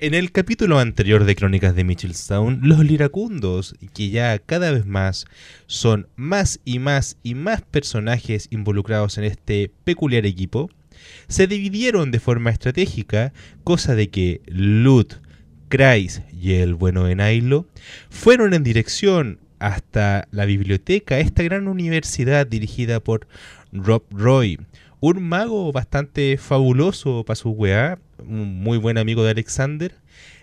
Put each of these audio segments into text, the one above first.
En el capítulo anterior de Crónicas de Mitchellstown, los liracundos, que ya cada vez más son más y más y más personajes involucrados en este peculiar equipo, se dividieron de forma estratégica, cosa de que Lut, Kreis y el bueno de Nailo fueron en dirección hasta la biblioteca, esta gran universidad dirigida por Rob Roy, un mago bastante fabuloso para su weá, un muy buen amigo de Alexander,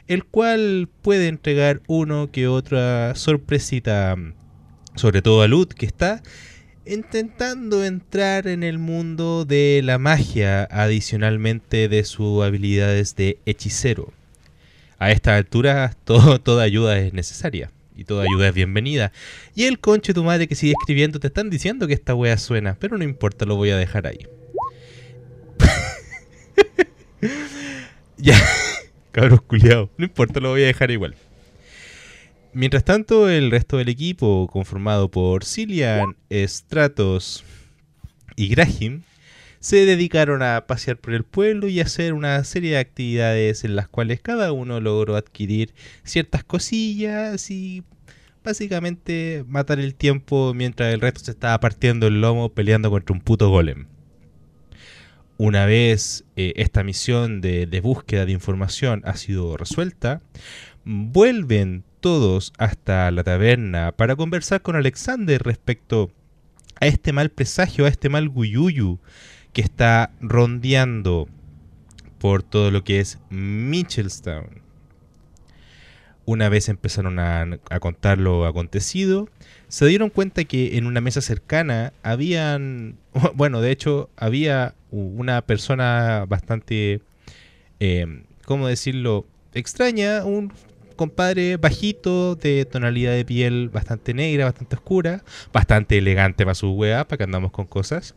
el cual puede entregar uno que otra sorpresita, sobre todo a Lut, que está intentando entrar en el mundo de la magia, adicionalmente de sus habilidades de hechicero. A esta altura, toda ayuda es necesaria. Y toda ayuda es bienvenida. Y el conche tu madre que sigue escribiendo te están diciendo que esta wea suena. Pero no importa, lo voy a dejar ahí. ya, cabros culiados. No importa, lo voy a dejar igual. Mientras tanto, el resto del equipo, conformado por Cillian, Stratos y Graham, se dedicaron a pasear por el pueblo y hacer una serie de actividades en las cuales cada uno logró adquirir ciertas cosillas y básicamente matar el tiempo mientras el resto se estaba partiendo el lomo peleando contra un puto golem. Una vez eh, esta misión de, búsqueda de información ha sido resuelta, vuelven todos hasta la taberna para conversar con Alexander respecto a este mal presagio, a este mal guyuyu que está rondeando por todo lo que es Mitchellstown. Una vez empezaron a, contar lo acontecido, se dieron cuenta que en una mesa cercana habían, bueno, de hecho había una persona bastante, eh, ¿cómo decirlo? Extraña, un compadre bajito, de tonalidad de piel bastante negra, bastante oscura, bastante elegante para su wea, para que andamos con cosas.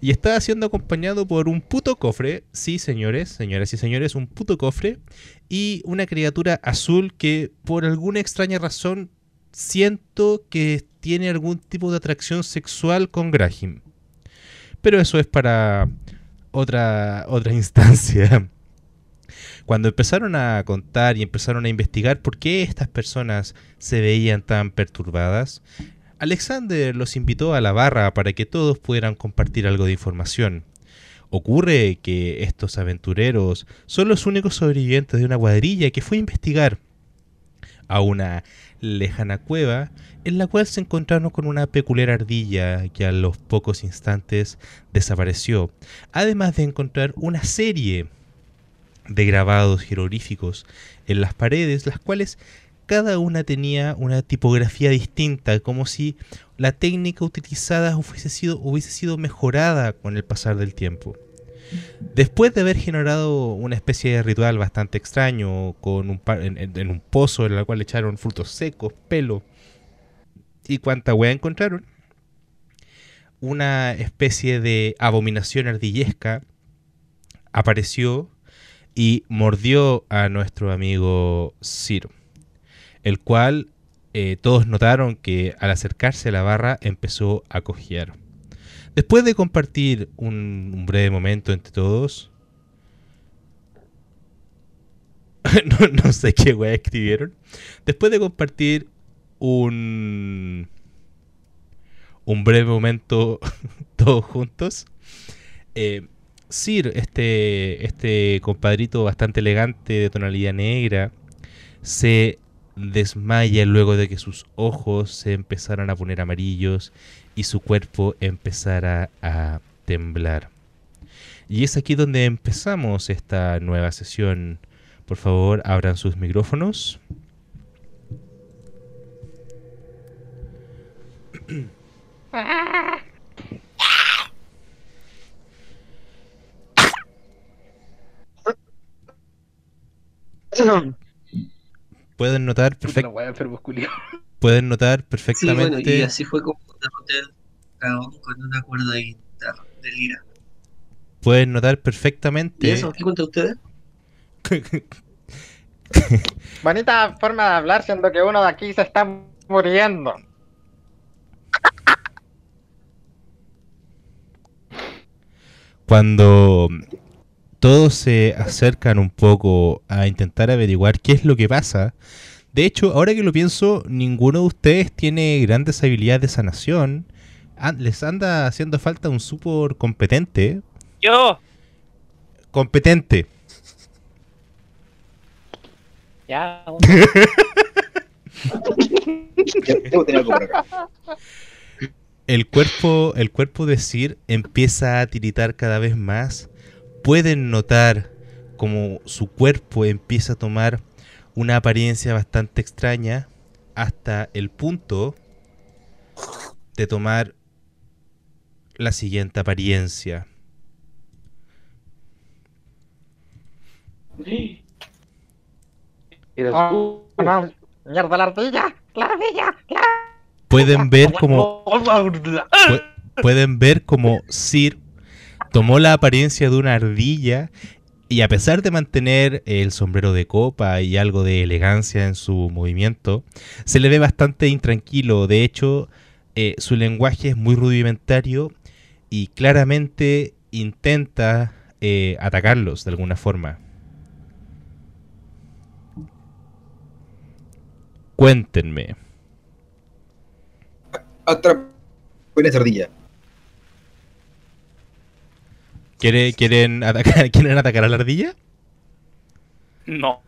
Y estaba siendo acompañado por un puto cofre, sí señores, señoras y señores, un puto cofre y una criatura azul que por alguna extraña razón siento que tiene algún tipo de atracción sexual con Graham. Pero eso es para otra, otra instancia. Cuando empezaron a contar y empezaron a investigar por qué estas personas se veían tan perturbadas, Alexander los invitó a la barra para que todos pudieran compartir algo de información. Ocurre que estos aventureros son los únicos sobrevivientes de una cuadrilla que fue a investigar a una lejana cueva en la cual se encontraron con una peculiar ardilla que a los pocos instantes desapareció, además de encontrar una serie de grabados jeroglíficos en las paredes, las cuales cada una tenía una tipografía distinta, como si la técnica utilizada hubiese sido, hubiese sido mejorada con el pasar del tiempo. Después de haber generado una especie de ritual bastante extraño con un en, un pozo en el cual echaron frutos secos, pelo y cuánta hueá encontraron, una especie de abominación ardillesca apareció y mordió a nuestro amigo Ciro, el cual eh, todos notaron que al acercarse a la barra empezó a cojear. Después de compartir un, breve momento entre todos, no, sé qué wea escribieron, después de compartir un, un breve momento todos juntos, eh, Sir, este, este compadrito bastante elegante de tonalidad negra, se desmaya luego de que sus ojos se empezaran a poner amarillos y su cuerpo empezara a temblar. Y es aquí donde empezamos esta nueva sesión. Por favor, abran sus micrófonos. Pueden notar perfectamente. Pueden notar perfectamente. Sí, bueno, y así fue como derroté al con una cuerda de guitarra, de lira. Pueden notar perfectamente. ¿Y eso? ¿Qué cuenta ustedes? Bonita forma de hablar, siendo que uno de aquí se está muriendo. Cuando todos se acercan un poco a intentar averiguar qué es lo que pasa. De hecho, ahora que lo pienso, ninguno de ustedes tiene grandes habilidades de sanación. An- les anda haciendo falta un super competente. Yo. Competente. Ya. Yo debo tener algo por acá. El cuerpo, el cuerpo de Sir empieza a tiritar cada vez más. Pueden notar como su cuerpo empieza a tomar una apariencia bastante extraña hasta el punto de tomar la siguiente apariencia. Y los- Oh, no, mierda, la ardilla, la ardilla, la Pueden ver como pu- pueden ver como Sir tomó la apariencia de una ardilla y a pesar de mantener el sombrero de copa y algo de elegancia en su movimiento, se le ve bastante intranquilo. De hecho, eh, su lenguaje es muy rudimentario y claramente intenta eh, atacarlos de alguna forma. Cuéntenme. Otra buena sardilla. ¿Quiere- ¿Quieren atacar, ¿Quieren atacar a la ardilla? No.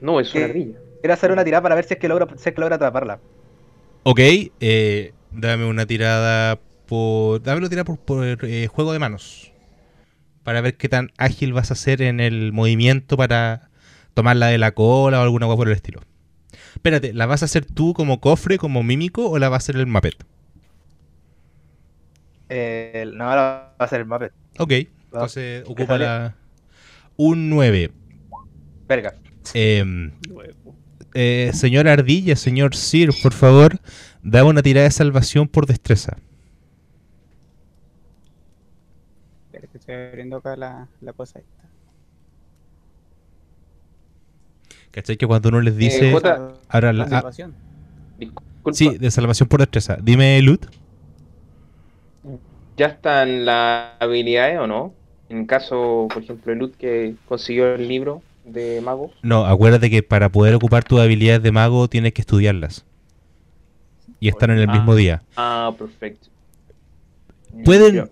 No, es una ¿Qué? ardilla. Quiero hacer una tirada para ver si es que logra, si es que logra atraparla. Ok, eh, dame una tirada por. Dame una tirada por, por, eh, juego de manos. Para ver qué tan ágil vas a ser en el movimiento para tomarla de la cola o alguna cosa por el estilo. Espérate, ¿la vas a hacer tú como cofre, como mímico o la va a hacer el Muppet? Eh, no, ahora va a ser el Muppet. Ok, entonces ocupa la. Un 9. Verga. Em, eh, señor Ardilla, señor Sir, por favor, da una tirada de salvación por destreza. Espera que estoy abriendo acá la, la cosa esta. ¿Cachai? Que cuando uno les dice. Eh, ahora la- ah, sí, de salvación por destreza. Dime, Lut. ¿Ya están las habilidades o no? En caso, por ejemplo, de Lut que consiguió el libro de mago. No, acuérdate que para poder ocupar tus habilidades de mago tienes que estudiarlas. Y están en el Ah. mismo día. Ah, perfecto. Pueden-. No,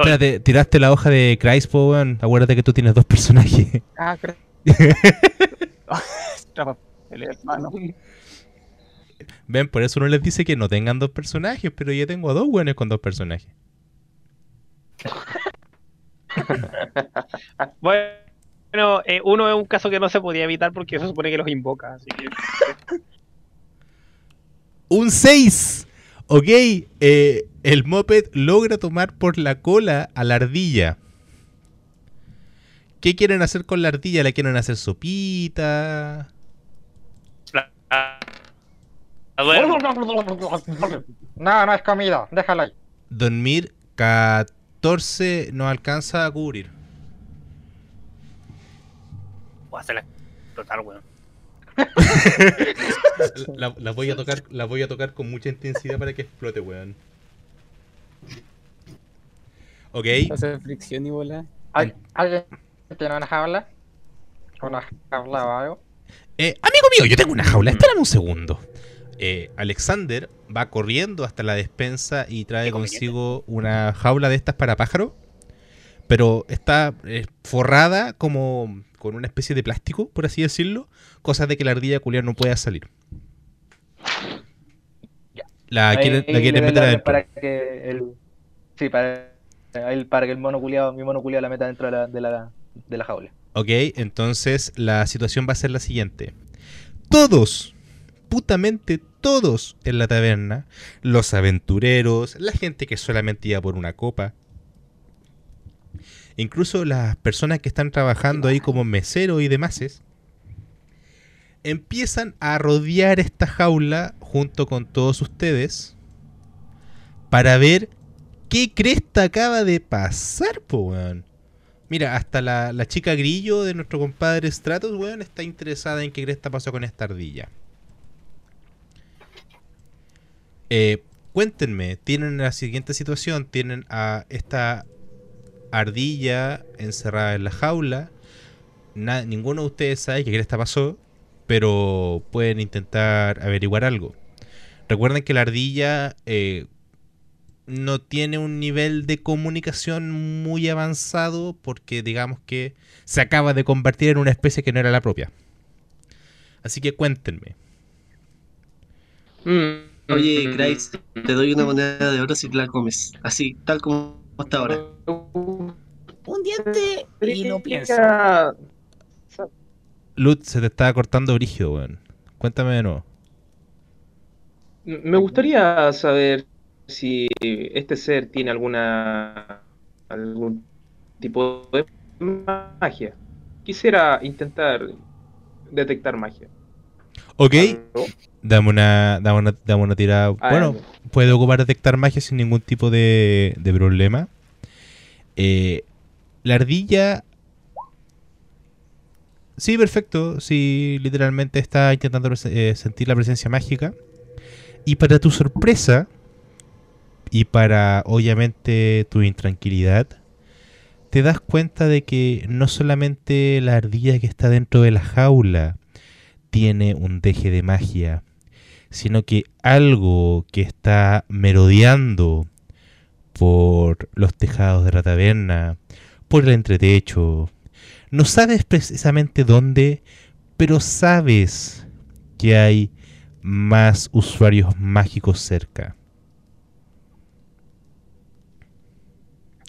Espérate, tiraste la hoja de Christ, po, weón. Acuérdate que tú tienes dos personajes. Ah, creo. El hermano. Ven, por eso uno les dice que no tengan dos personajes, pero yo tengo a dos weones con dos personajes. Bueno, eh, uno es un caso que no se podía evitar porque se supone que los invoca. Así que. ¡Un 6! Ok, eh, el Moped logra tomar por la cola a la ardilla. ¿Qué quieren hacer con la ardilla? ¿La quieren hacer sopita? la- duermo. No, no es comida, déjalo ahí. Dormir 14 no alcanza a cubrir. Voy a hacerla explotar, weón. La, la voy a tocar, la voy a tocar con mucha intensidad para que explote, weón. Ok, Hace fricción y bola. ¿Al- ¿Alguien tiene una jaula? ¿Una jaula o algo? eh, amigo mío, yo tengo una jaula, espérame un segundo. Eh, Alexander va corriendo hasta la despensa y trae consigo una jaula de estas para pájaro, pero está eh, forrada como con una especie de plástico, por así decirlo, cosa de que la ardilla culiar no pueda salir. La Ahí quieren, la meter adentro. Para que el. Sí, para, el- para que el mono culiado, mi mono culiado la meta dentro de la, de la, de la jaula. Ok, entonces la situación va a ser la siguiente. Todos, todos en la taberna, los aventureros, la gente que solamente iba por una copa, incluso las personas que están trabajando ahí como mesero y demás, empiezan a rodear esta jaula junto con todos ustedes para ver qué cresta acaba de pasar, po, weón. Mira, hasta la, la chica grillo de nuestro compadre Stratos, weón, está interesada en qué cresta pasó con esta ardilla. Eh, cuéntenme, tienen la siguiente situación, tienen a esta ardilla encerrada en la jaula, ninguno de ustedes sabe qué cresta pasó, pero pueden intentar averiguar algo. Recuerden que la ardilla eh, no tiene un nivel de comunicación muy avanzado porque digamos que se acaba de convertir en una especie que no era la propia. Así que cuéntenme. Mm, Oye, Grace, te doy una moneda de oro si te la comes. Así, tal como hasta ahora. Un diente y no pienso. Podría- Lut, se te estaba cortando brígido, weón. Cuéntame de nuevo. Me gustaría saber si este ser tiene alguna algún tipo de magia. Quisiera intentar detectar magia. Ok. Dame una, dame una, dame una tirada. Ah, Bueno, puede ocupar detectar magia sin ningún tipo de, de problema. Eh, la ardilla. Sí, perfecto. Sí, literalmente está intentando eh, sentir la presencia mágica. Y para tu sorpresa, y para obviamente tu intranquilidad, te das cuenta de que no solamente la ardilla que está dentro de la jaula tiene un deje de magia, sino que algo que está merodeando por los tejados de la taberna, por el entretecho. No sabes precisamente dónde, pero sabes que hay más usuarios mágicos cerca.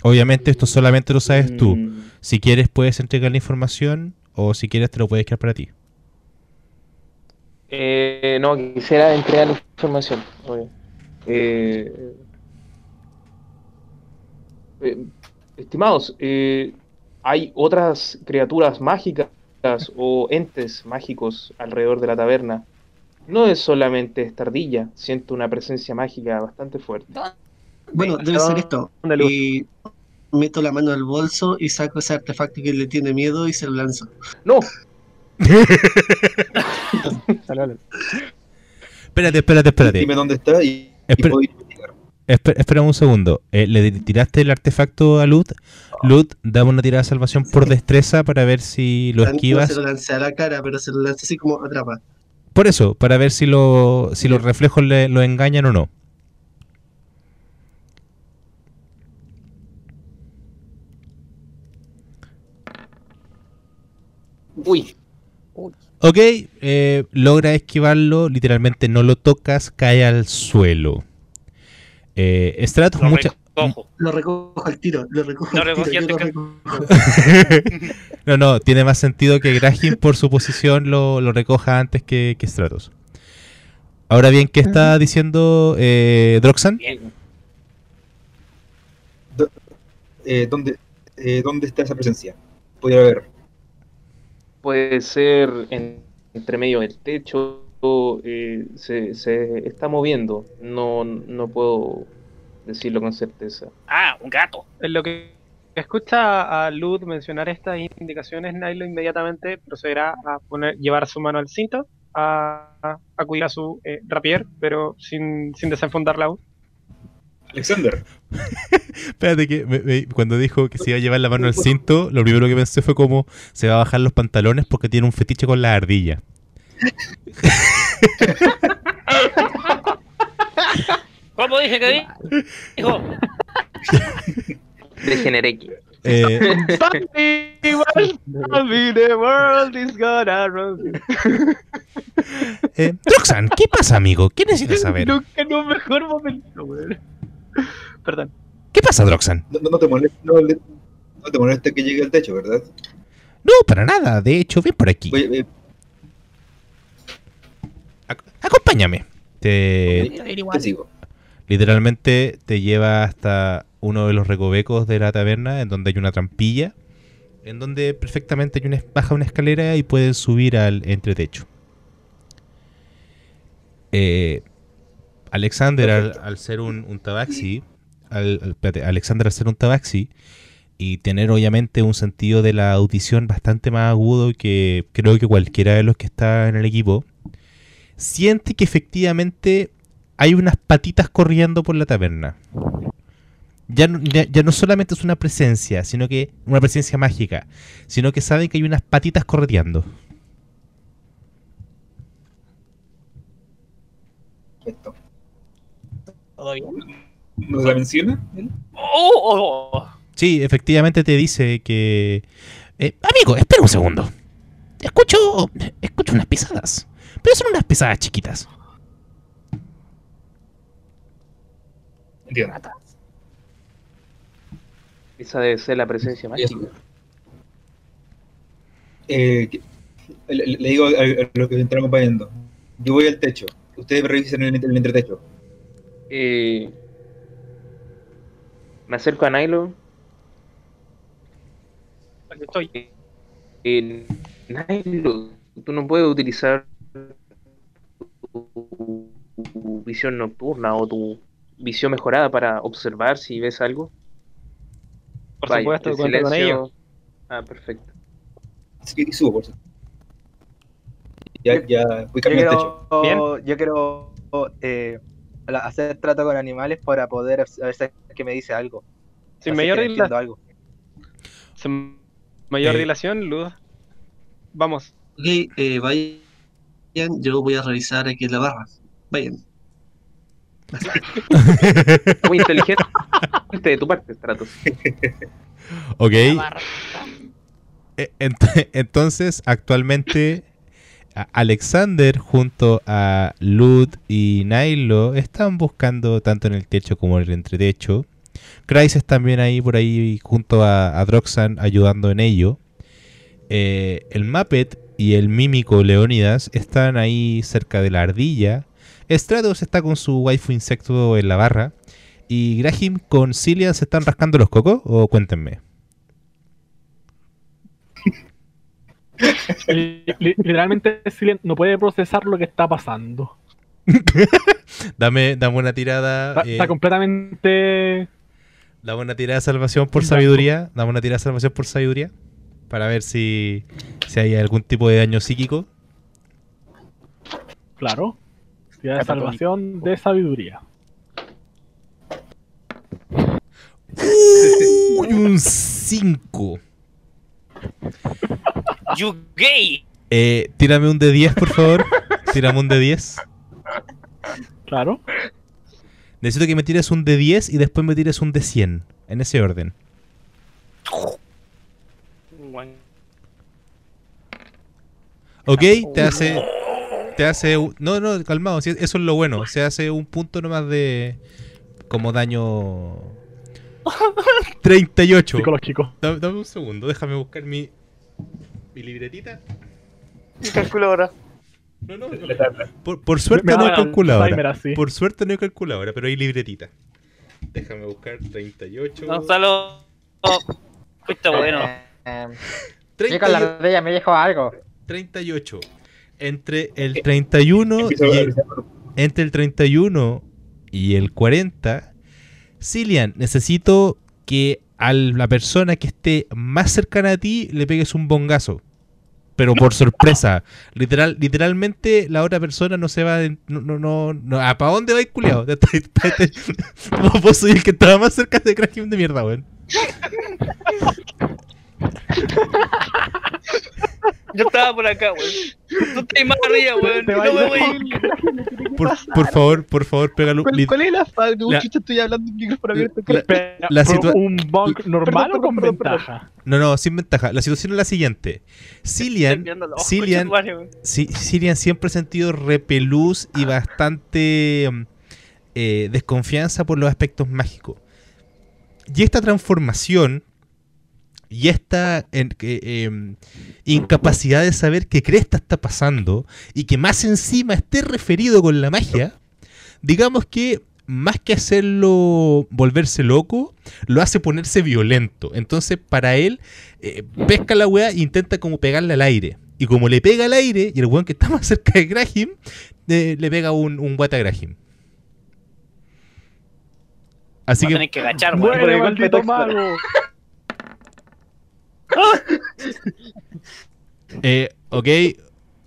Obviamente esto solamente lo sabes tú. Mm, Si quieres puedes entregar la información o si quieres te lo puedes quedar para ti. Eh, no, quisiera entregar la información. Eh, eh, estimados, eh, ¿hay otras criaturas mágicas o entes mágicos alrededor de la taberna? No es solamente esta ardilla, siento una presencia mágica bastante fuerte. Bueno, debe ser esto. ¿Dónde lo- Y meto la mano al bolso y saco ese artefacto que le tiene miedo y se lo lanzo. No, Espérate, espérate, espérate. Dime dónde está y, y Espera- puedo ir a investigar. Espe- espera un segundo. Eh, ¿Le tiraste el artefacto a Lut? Lut, dame una tirada de salvación por destreza para ver si lo No esquivas. se lo lancé a la cara, pero se lo lancé así como atrapa. Por eso, para ver si, lo, si los reflejos le, lo engañan o no. uy, Ok, eh, logra esquivarlo, literalmente no lo tocas, cae al suelo. Eh, Stratos, Lo mucha... recojo. Lo recojo al tiro, lo recojo Lo al tiro, yo lo recojo. no, no, tiene más sentido que Graham por su posición lo, lo recoja antes que, que Stratos. Ahora bien, ¿qué está diciendo eh, Droxan? Bien. Eh, ¿dónde, eh, ¿Dónde está esa presencia? Podría ver. Puede ser en- entre medio del techo, eh, se, se está moviendo, no, no puedo decirlo con certeza. Ah, un gato. En lo que escucha a Lud mencionar estas indicaciones, Nilo inmediatamente procederá a poner, llevar su mano al cinto, a, a acudir a su eh, rapier, pero sin, sin desenfundarla aún. Alexander, Espérate que me- me- cuando dijo que se iba a llevar la mano al cinto, lo primero que pensé fue como se va a bajar los pantalones porque tiene un fetiche con la ardilla. ¿Cómo dije que dijo? Degeneré. Eh, the world is gonna run. eh, ¿qué pasa, amigo? ¿Qué necesitas saber? Nunca en un mejor momento, weón. Perdón. ¿Qué pasa, Droxan? no, no te molesta, no, le- no te molesta que llegue al techo, ¿verdad? No, para nada. De hecho, ven por aquí. Voy- eh, Ac- acompáñame. Te, te sigo. literalmente te lleva hasta uno de los recovecos de la taberna en donde hay una trampilla en donde perfectamente hay una, baja una escalera y pueden subir al entretecho. Eh, Alexander, al, al ser un, un tabaxi, al, al- espérate, Alexander al ser un tabaxi y tener obviamente un sentido de la audición bastante más agudo que creo que cualquiera de los que está en el equipo, siente que efectivamente hay unas patitas corriendo por la taberna. Ya no, ya, ya no solamente es una presencia, sino que una presencia mágica, sino que saben que hay unas patitas correteando. Perfecto. ¿Todo bien? ¿Nos la menciona? él? ¡Oh! oh, oh. Sí, efectivamente te dice que... eh, amigo, espera un segundo. Escucho, escucho unas pisadas. Pero son unas pisadas chiquitas. Entiendo. Esa debe ser la presencia mágica. Eh, le, le digo a, a los que están acompañando. Yo voy al techo. Ustedes revisen el, el entretecho. Eh, me acerco a Nilo. Aquí estoy. Eh, Nilo, tú no puedes utilizar tu, visión nocturna o tu visión mejorada para observar si ves algo. Por Vaya, supuesto, el cuento con silencio- ello. Ah, perfecto. Subo, por eso. Ya, ya voy Yo cambiando el techo. quiero, yo quiero eh, hacer trato con animales para poder a veces que me dice algo. Sin Así mayor, que dila- entiendo algo. sin mayor Eh. dilación, Luz. Vamos. Ok, eh, vayan, yo voy a revisar aquí la barra. Vayan. Muy inteligente de tu parte, Stratos. Ok. Eh, ent- Entonces, actualmente, Alexander junto a Lud y Nilo están buscando tanto en el techo como en el entretecho. Crisis también ahí por ahí junto a, Droxan ayudando en ello. Eh, el Muppet y el mímico Leónidas están ahí cerca de la ardilla. Stratos está con su waifu insecto en la barra. Y Graham con Cillian se están rascando los cocos. O cuéntenme. Literalmente Cillian no puede procesar lo que está pasando. Dame, dame una tirada. Está, eh, está completamente. dame una tirada de salvación por sabiduría. Dame una tirada de salvación por sabiduría. Para ver si, si hay algún tipo de daño psíquico. Claro. Tirada de salvación de sabiduría. Uy, un 5. You gay. Eh, tírame un de 10, por favor. Tírame un de 10. Claro. Necesito que me tires un de 10 y después me tires un de 100. En ese orden. Ok, te hace. Te hace. un- No, no, calmado. Eso es lo bueno. Se hace un punto nomás de. Como daño. 38. Psicológico. Dame, dame un segundo, déjame buscar mi. Mi libretita. mi calculadora. No, no, no. Por, por suerte Me no hay calculadora. Por suerte no hay calculadora, pero hay libretita. Déjame buscar 38. Gonzalo. oh, fuiste bueno. Eh, yo 30 con la ardilla me dijo algo. 38. Entre el 31 Empiezo y el, entre el 31 y el 40, Cillian, necesito que a la persona que esté más cercana a ti le pegues un bongazo. Pero por sorpresa. Literal, literalmente la otra persona no se va. de- no, no, no, no. ¿A para dónde vais, culiao? Vos- sois el que estaba más cerca de Kraken de mierda, weón. Yo estaba por acá, weón. Tú estás más arriba, weón. No a me ir voy. Por, por favor, por favor, pégalo. ¿Cuál, cuál es la? La- Chucha, estoy hablando en micrófono abierto. la- Pero, la ¿fue situa- ¿Un bonk normal Perdón, o con perdón, perdón. ventaja? No, no, sin ventaja. La situación es la siguiente. Cillian, Cillian, Sirian siempre ha sentido repelús y bastante mm, eh, desconfianza por los aspectos mágicos. Y esta transformación y esta en- que, em, incapacidad de saber qué cresta está pasando y que más encima esté referido con la magia, digamos que más que hacerlo volverse loco, lo hace ponerse violento. Entonces, para él, eh, pesca la weá e intenta como pegarle al aire. Y como le pega al aire, y el weón que está más cerca de Graham, eh, le pega un, un guata a Graham. Así Va que, tener que agachar, weón. Por ¡Muere, el golpe maldito de texto. mago! eh, ok,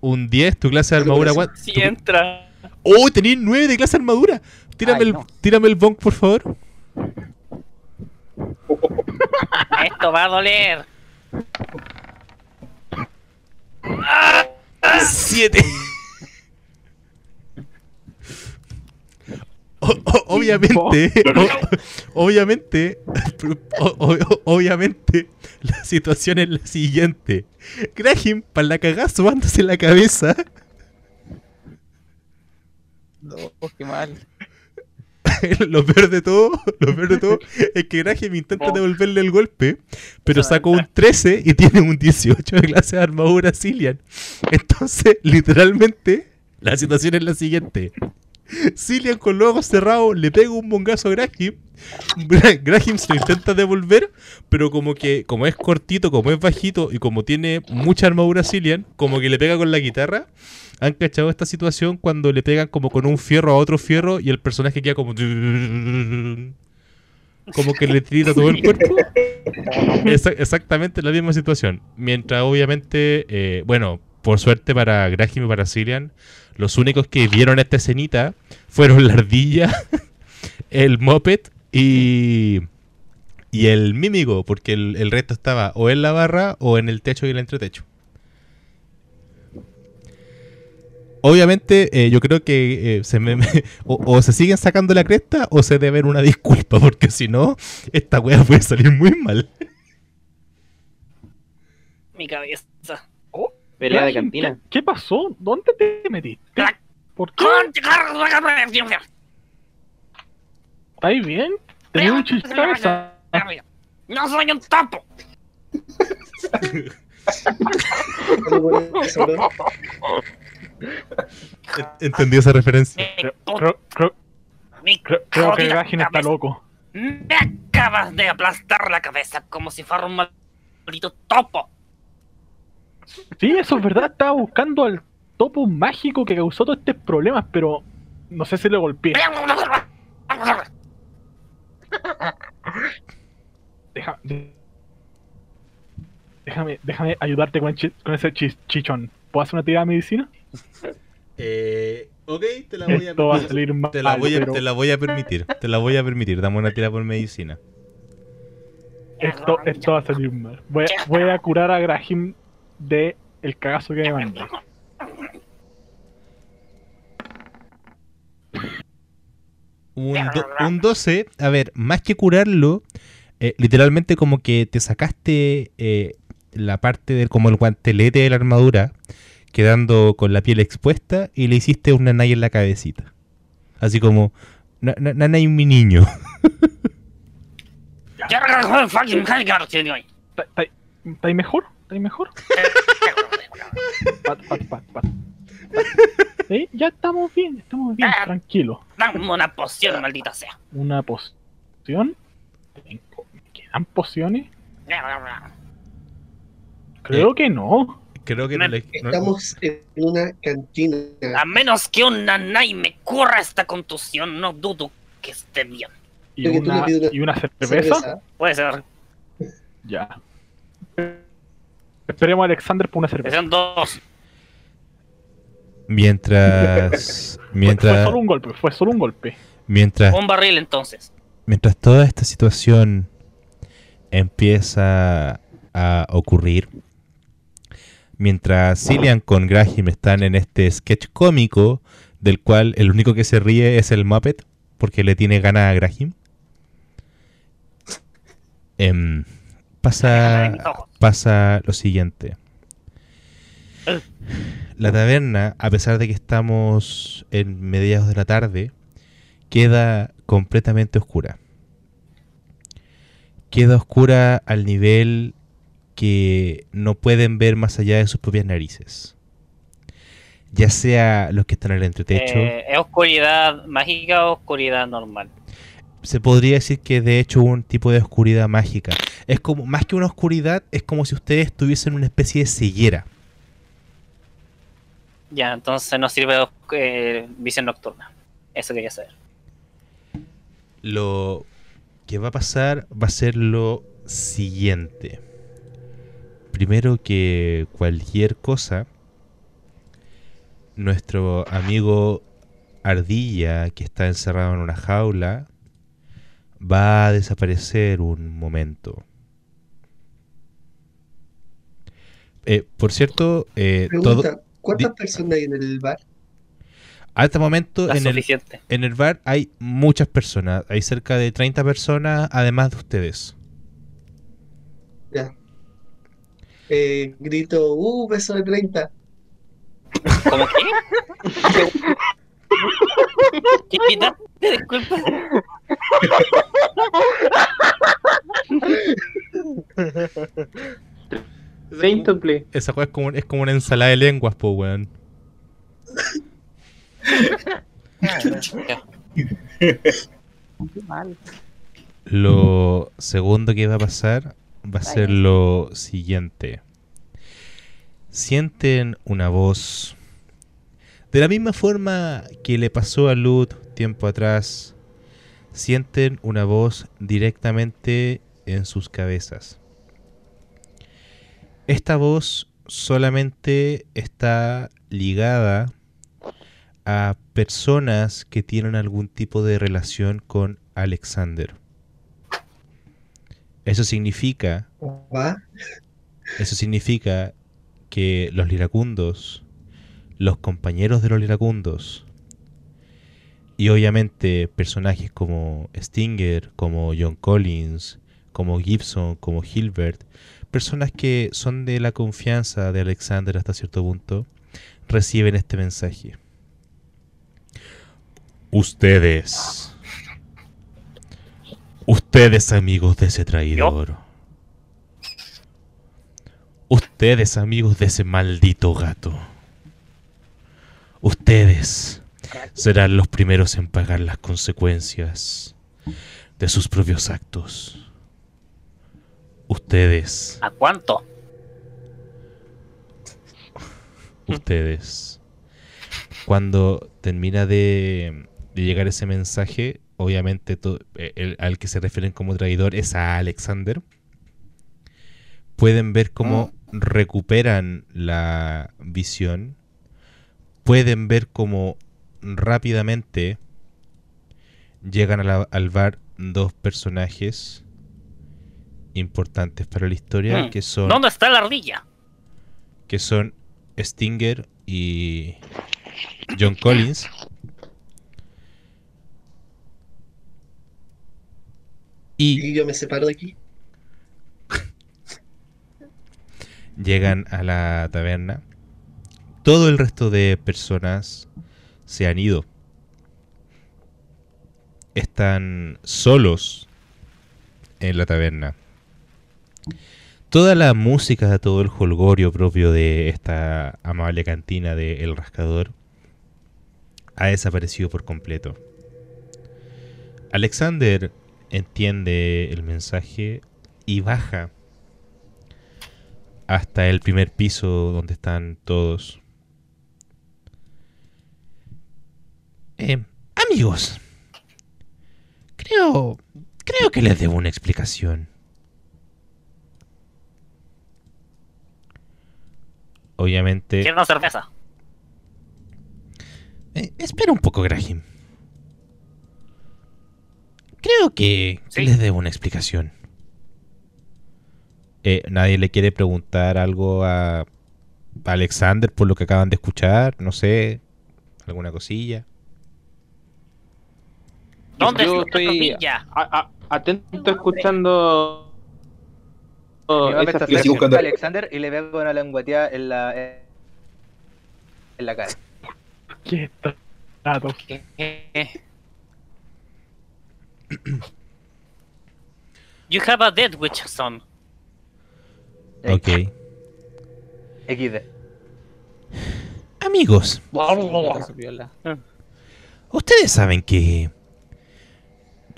un 10, tu clase de armadura. ¿cuán- Si tu, entra. ¡Oh, tenéis 9 de clase armadura! Tírame, Ay, el, no. tírame el bonk, por favor. Esto va a doler. 7. Obviamente, o- obviamente, o- o- obviamente, la situación es la siguiente. Graham, para la cagada, subándose la cabeza, No, qué mal. lo peor de todo, lo peor de todo es que Graham intenta Oh. devolverle el golpe, pero sacó un entra. 13 y tiene un 18 de clase de armadura Cillian. Entonces, literalmente, la situación es la siguiente. Cillian con los ojos cerrados le pega un bongazo a Graham. Gra- Graham se lo intenta devolver, pero como que, como es cortito, como es bajito y como tiene mucha armadura Cillian, como que le pega con la guitarra. ¿Han cachado esta situación cuando le pegan como con un fierro a otro fierro y el personaje queda como... Como que le tira todo el cuerpo? Esa- exactamente la misma situación. Mientras obviamente, eh, bueno, por suerte para Graham y para Cillian, los únicos que vieron esta escenita fueron la ardilla, el moped y, y el mímico, porque el, el resto estaba o en la barra o en el techo y el entretecho. Obviamente, eh, yo creo que eh, se me, o, se siguen sacando la cresta o se deben una disculpa, porque si no, esta wea puede salir muy mal. Mi cabeza. Pelea de cantina. ¿Qué, qué pasó? ¿Dónde te metiste? ¿Por qué? ¿Estáis bien? ¿Tenías un cabeza? No soy un topo. Entendí esa referencia. Creo, creo, creo, creo- creo que Graham está loco. Me acabas de aplastar la cabeza como si fuera un maldito topo. Sí, eso es verdad. Estaba buscando al topo mágico que causó todos estos problemas, pero no sé si le golpeé. Deja- de- déjame, déjame ayudarte con, el chi- con ese chis- chichón. ¿Puedo hacer una tirada de medicina? Eh, ok, te la voy a Esto va a salir mal, Te la, voy a, pero te la voy a permitir. Te la voy a permitir. Dame una tira por medicina. esto, esto va a salir mal. Voy, a- voy a curar a Graham de el cagazo que me mandé. Un, do- un 12, a ver, más que curarlo, eh, literalmente como que te sacaste eh, la parte del como el guantelete de la armadura, quedando con la piel expuesta y le hiciste un nanay en la cabecita. Así como, "Na- na- nanay mi niño. ¿Está- está- ¿Estáis mejor? ¿Estáis mejor? Pat, pat, pat, pat. Sí, ya estamos bien, estamos bien, tranquilo. Dame una poción, maldita sea. Una poción. Tengo- ¿Me quedan pociones? Creo que no. Creo que no le... no- Estamos en una cantina. A menos que un nanay me curra esta contusión, no dudo que esté bien. ¿Y una, y una cerveza? Puede ser. Ya. Esperemos a Alexander por una cerveza. sean dos. Mientras... Fue, fue Mientras... solo un golpe, fue solo un golpe. Mientras... Un barril entonces. Mientras toda esta situación empieza a ocurrir, mientras Cillian con Graham están en este sketch cómico, del cual el único que se ríe es el Muppet, porque le tiene ganas a Graham, em, pasa, pasa lo siguiente. La taberna, a pesar de que estamos en mediados de la tarde, queda completamente oscura. Queda oscura al nivel que no pueden ver más allá de sus propias narices. Ya sea los que están en el entretecho, Eh, ¿Es oscuridad mágica o oscuridad normal? Se podría decir que de hecho un tipo de oscuridad mágica. Es como, más que una oscuridad, es como si ustedes tuviesen una especie de ceguera. Ya, entonces no sirve eh, visión nocturna. Eso quería saber. Lo que va a pasar va a ser lo siguiente. Primero que cualquier cosa, nuestro amigo ardilla que está encerrado en una jaula va a desaparecer un momento. Eh, por cierto, eh, todo, Pregunta, ¿cuántas personas hay en el bar? a este momento en el, en el bar hay muchas personas. Hay cerca de 30 personas, además de ustedes. Ya. Eh, grito, uh, beso de 30. ¿Cómo qué? ¿Qué quitaste? Disculpa. Centuple. Esa cosa es como, es como una ensalada de lenguas, po, weón. Lo segundo que va a pasar va a ser lo siguiente. Sienten una voz. De la misma forma que le pasó a Lud tiempo atrás, sienten una voz directamente en sus cabezas. Esta voz solamente está ligada a personas que tienen algún tipo de relación con Alexander. Eso significa, ¿Va? eso significa que los liracundos, los compañeros de los liracundos, y obviamente personajes como Stinger, como John Collins, como Gibson, como Hilbert, personas que son de la confianza de Alexander hasta cierto punto, reciben este mensaje. Ustedes. Ustedes amigos de ese traidor. Ustedes amigos de ese maldito gato. Ustedes serán los primeros en pagar las consecuencias de sus propios actos. Ustedes, ¿A cuánto? ustedes. Cuando termina de, de llegar ese mensaje, obviamente eh, el- al que se refieren como traidor es a Alexander. Pueden ver cómo recuperan la visión. Pueden ver cómo rápidamente llegan a la- al bar dos personajes importantes para la historia Hmm. que son ¿Dónde está la ardilla? que son Stinger y John Collins. Y Y yo me separo de aquí. llegan a la taberna. Todo el resto de personas se han ido. Están solos en la taberna. Toda la música, todo el holgorio propio de esta amable cantina de El Rascador ha desaparecido por completo. Alexander entiende el mensaje y baja hasta el primer piso donde están todos. Eh, amigos, creo, creo que les debo una explicación. Obviamente. ¿Quiere una cerveza? Eh, espera un poco, Graham. Creo que Sí. les debo una explicación. Eh, ¿Nadie le quiere preguntar algo a Alexander por lo que acaban de escuchar? No sé, alguna cosilla. ¿Dónde Yo estoy a- a- atento escuchando oh, esa Yo buscando- a Alexander y le pego una lengüeteada en la, en la cara. ¿Qué trato? ¿Qué? ¿Qué? You have a dead witch son. Ok. XD. Amigos, ustedes saben que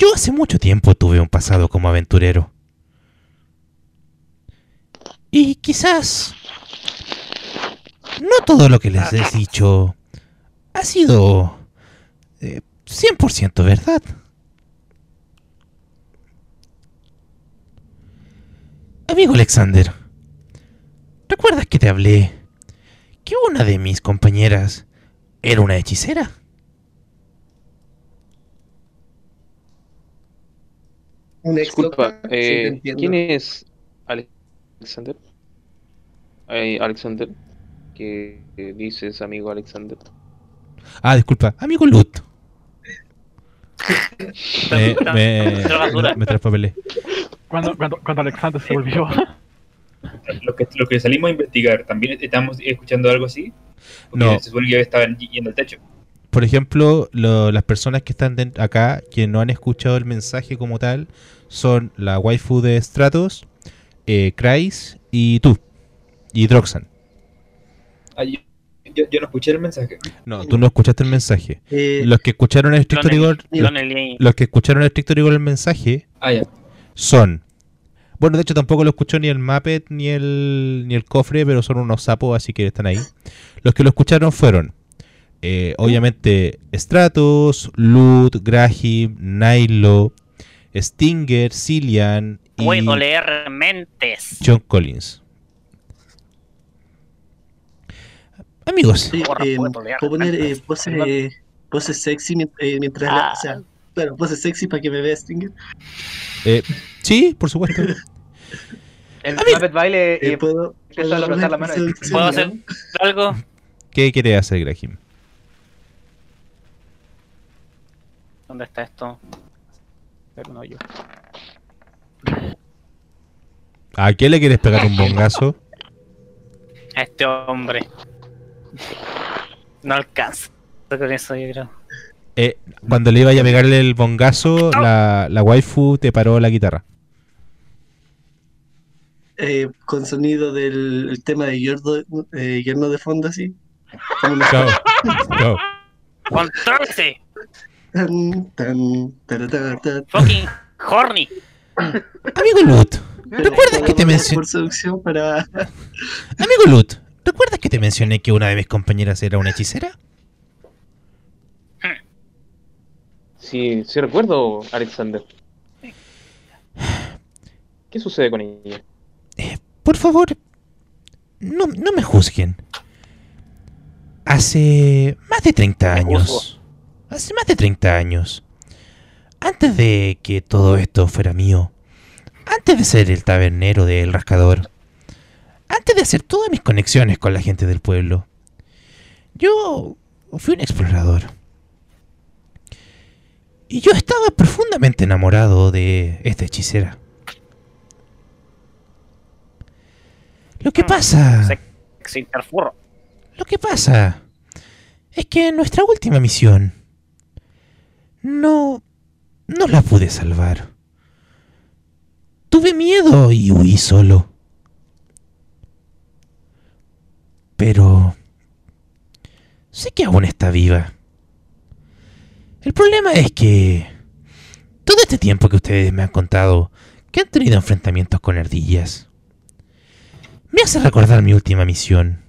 yo hace mucho tiempo tuve un pasado como aventurero. Y quizás no todo lo que les he dicho ha sido eh, 100% verdad. Amigo Alexander, ¿recuerdas que te hablé que una de mis compañeras era una hechicera? Un ex Disculpa, sí, eh. ¿quién es Alexander? Eh, Alexander, ¿qué qué dices, amigo Alexander? Ah, disculpa. Amigo Lut. me, traspapelé. Cuando, cuando, cuando Alexander se volvió. Lo que, lo que salimos a investigar, ¿también estamos escuchando algo así? Porque No. Se supone que estaban y- yendo al techo. Por ejemplo, lo- las personas que están acá, que no han escuchado el mensaje como tal, son la waifu de Stratos, eh, Kreis y tú. Y Droxan. Ah, yo, yo- yo no escuché el mensaje. No, tú no escuchaste el mensaje. Eh, Los que escucharon el estricto rigor, los, los que escucharon el estricto rigor el mensaje Ah, ya. son. Bueno, de hecho tampoco lo escuchó ni el Muppet ni el ni el cofre, pero son unos sapos, así que están ahí. Los que lo escucharon fueron, eh, obviamente, Stratos, Lut, Grahim, Nilo, Stinger, Cillian y Puedo leer mentes. John Collins. Amigos, sí, eh, puedo poner eh, mentes. poses, poses sexy eh, mientras. Ah. O sea, claro, poses sexy para que me vea Stinger. eh, sí, por supuesto. El A mí- Muppet baile y Eh, ¿Puedo, a puedo levantar la mano. ¿Puedo hacer algo? ¿Qué quiere hacer Grahim? ¿Dónde está esto? Pero no yo. ¿A qué le quieres pegar un bongazo? A este hombre. No alcanza con eso, yo creo. Eh, cuando le iba a pegarle el bongazo, la, la waifu te paró la guitarra. Eh, con sonido del el tema de Giorno, eh, de fondo, así. Como una- Chao. Chao. ¡Contrólese! Tan, tan, taratata. ¡Fucking horny! Amigo Lut, ¿recuerdas que te mencioné? Por seducción para. Amigo Lut, ¿recuerdas que te mencioné que una de mis compañeras era una hechicera? Sí, sí recuerdo, Alexander. ¿Qué sucede con ella? Por favor, no, no me juzguen. Hace más de 30 Te años. juzgo. Hace más de 30 años. Antes de que todo esto fuera mío. Antes de ser el tabernero del rascador. Antes de hacer todas mis conexiones con la gente del pueblo. Yo fui un explorador. Y yo estaba profundamente enamorado de esta hechicera. Lo que pasa... Sexy interfurro. Lo que pasa es que en nuestra última misión no no la pude salvar. Tuve miedo y huí solo. Pero sé que aún está viva. El problema es que todo este tiempo que ustedes me han contado que han tenido enfrentamientos con ardillas me hace recordar mi última misión.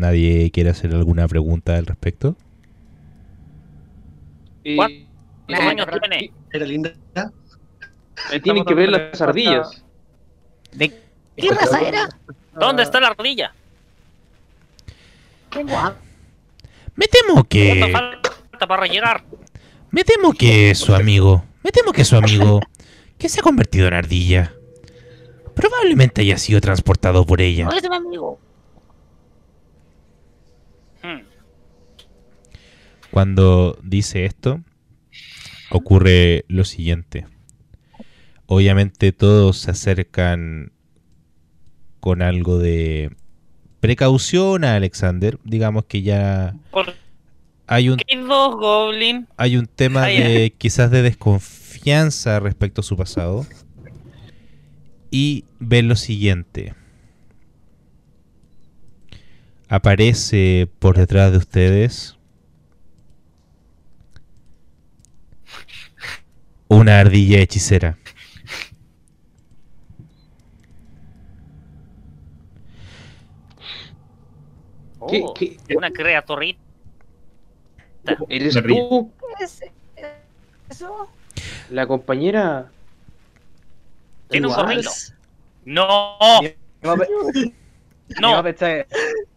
¿Nadie quiere hacer alguna pregunta al respecto? ¿Cuántos años tiene? Era linda. tienen que ver las ardillas. ¿De qué raza era? ¿Dónde está la ardilla? Me temo ¿Cuánto que... falta para rellenar? Me temo que su amigo... Me temo que su amigo... Que se ha convertido en ardilla. Probablemente haya sido transportado por ella. es mi amigo? Cuando dice esto, ocurre lo siguiente. Obviamente todos se acercan con algo de precaución a Alexander. Digamos que ya ¿Por hay un, hay un tema de quizás de desconfianza respecto a su pasado. Y ven lo siguiente. Aparece por detrás de ustedes una ardilla hechicera. ¿Qué- Oh, qué- Una criaturita. ¿Eres Una ardilla. tú la compañera? Tiene un. No, no.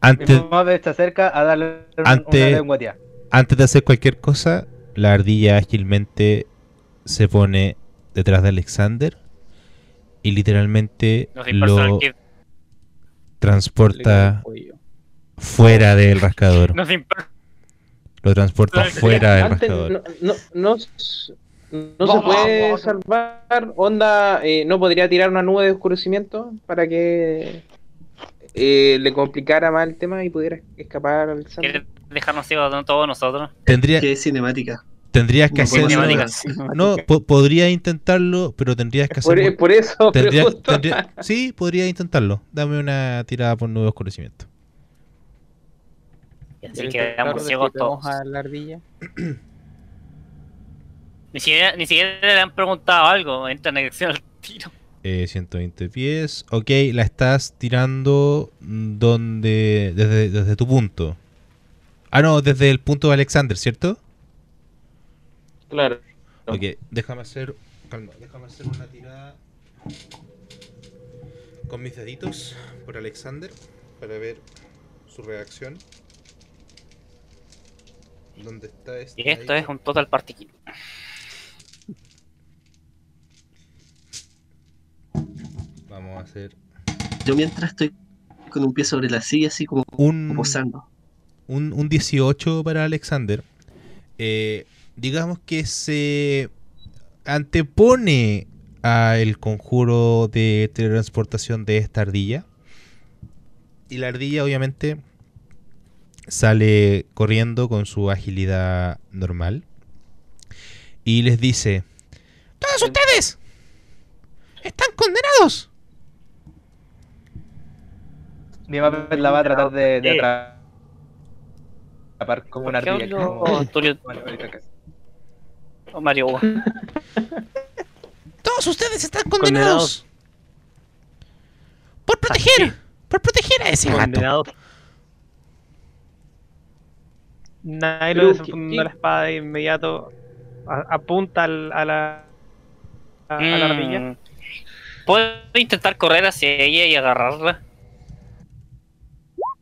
Antes, acerca a darle un- Ante- una. Antes de hacer cualquier cosa, la ardilla ágilmente se pone detrás de Alexander y literalmente lo transporta fuera del rascador. Impulsa Lo transporta fuera del rascador. no, no, no, no se puede salvar. Onda, eh, no podría tirar una nube de oscurecimiento para que eh, le complicara más el tema y pudiera escapar al ¿Quieres dejarnos ciegos todos nosotros? Tendría, Que es cinemática. Tendrías que No hacerlo. No, po- podría intentarlo, pero tendrías que Por, hacerlo. por eso Tendría- pregunto. tendría- sí, podría intentarlo. Dame una tirada por nuevo oscurecimiento. Y así ¿Quieres quedamos ciegos todos. a la ardilla? Ni siquiera, ni siquiera le han preguntado algo. Entran en acción al tiro. Eh, 120 pies. Ok, la estás tirando donde. Desde, desde tu punto. Ah, no, desde el punto de Alexander, ¿cierto? Claro. Ok, déjame hacer. Calma, déjame hacer una tirada. Con mis deditos por Alexander. Para ver su reacción. ¿Dónde está este? Y esto es un total party kill. Vamos a hacer Yo mientras estoy con un pie sobre la silla, así como un, posando. un, un 18 para Alexander. Eh, digamos que se antepone a el conjuro de teletransportación de esta ardilla. Y la ardilla obviamente sale corriendo con su agilidad normal. Y les dice, ¡Todos ustedes! ¡Están condenados! Mi mapa la va a tratar de, de Eh. atrapar como una ¿Por qué ardilla. como- Tulio- Bueno, ahorita que- o Mario Hugo? Todos ustedes están Condenados. condenados. Por proteger. Por proteger a ese gato. Condenados. Pero, desenfundando ¿qué- la espada de inmediato. a- apunta al- a la. a, a la ardilla. Mm. ¿Puedo intentar correr hacia ella y agarrarla?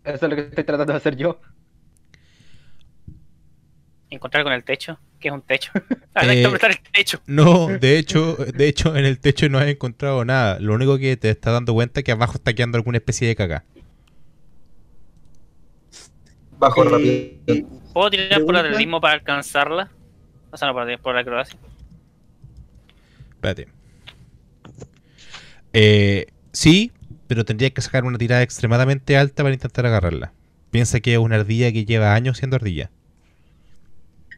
Eso es lo que estoy tratando de hacer yo. ¿Encontrar con el techo? ¿Qué es un techo? Eh, necesito apretar el techo. No, de hecho, de hecho en el techo no has encontrado nada. Lo único que te estás dando cuenta es que abajo está quedando alguna especie de caca. Bajo Eh, rápido. ¿Puedo tirar por pregunta. atletismo para alcanzarla? O sea, no, para tirar por la acrobacia. Espérate. Eh, sí, pero tendrías que sacar una tirada extremadamente alta para intentar agarrarla. Piensa que es una ardilla que lleva años siendo ardilla.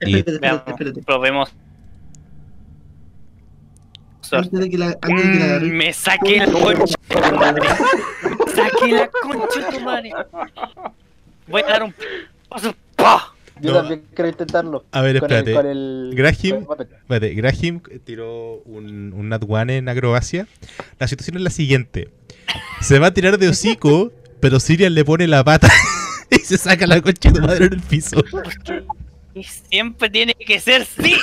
Espérate, espérate, espérate. probemos. Suerte. Antes de que la, antes de que la Mm, agarre- me saqué la concha de tu madre. Me saqué la concha de tu madre. Voy a dar un paso. ¡Pah! Yo No. también quiero intentarlo. A ver, Con el- espérate. con el- Graham. con el. Espérate, Graham tiró un, un Nat One en acrobacia. La situación es la siguiente. Se va a tirar de hocico, pero Sirian le pone la pata y se saca la concha de tu madre en el piso. Y siempre tiene que ser sí.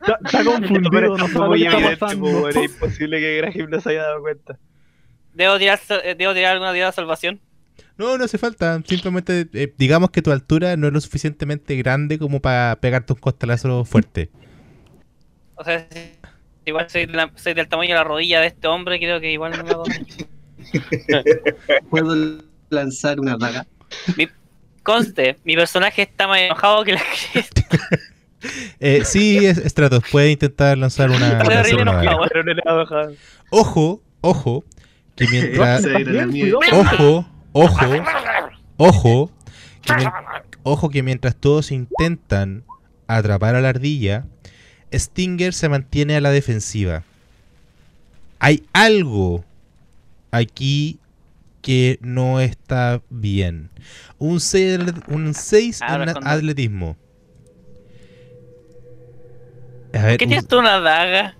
Está, está confundido, no sabe muy evidente, po, era imposible que Graham no se haya dado cuenta. ¿Debo tirar, eh, ¿Debo tirar alguna tirada de salvación? No, no hace falta. Simplemente eh, digamos que tu altura no es lo suficientemente grande como para pegarte un costalazo fuerte. O sea, si- igual soy, de la- soy del tamaño de la rodilla de este hombre, creo que igual no me hago puedo lanzar una daga. Conste, mi personaje está más enojado que la cresta. Eh, sí, es, Stratos, puede intentar lanzar una, lanzar enojado. Ojo, ojo, que mientras... Ojo, ojo, ojo, que ojo que mientras todos intentan atrapar a la ardilla, Stinger se mantiene a la defensiva. Hay algo aquí que no está bien. Un 6, un 6 Ahora en atletismo. A ver, ¿Qué tienes tú una daga?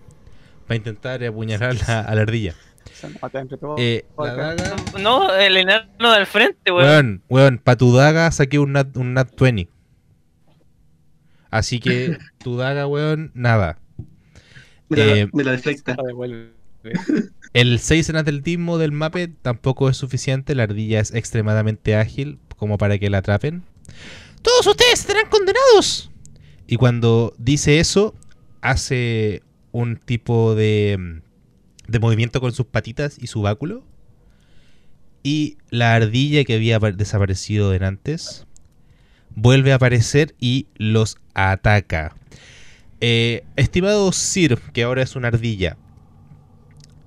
para intentar apuñalar la- a la ardilla. Eh, la daga... No, el enano del frente, weón. Weón, weón, para tu daga saqué un nat, un nat 20. Así que tu daga, weón, nada. Me la, Eh, me la deflecta. El 6 en atletismo del mape tampoco es suficiente. La ardilla es extremadamente ágil como para que la atrapen. todos ustedes serán condenados. Y cuando dice eso, hace un tipo de, de movimiento con sus patitas y su báculo. Y la ardilla que había apa- desaparecido de antes vuelve a aparecer y los ataca. Eh, estimado Sir, que ahora es una ardilla,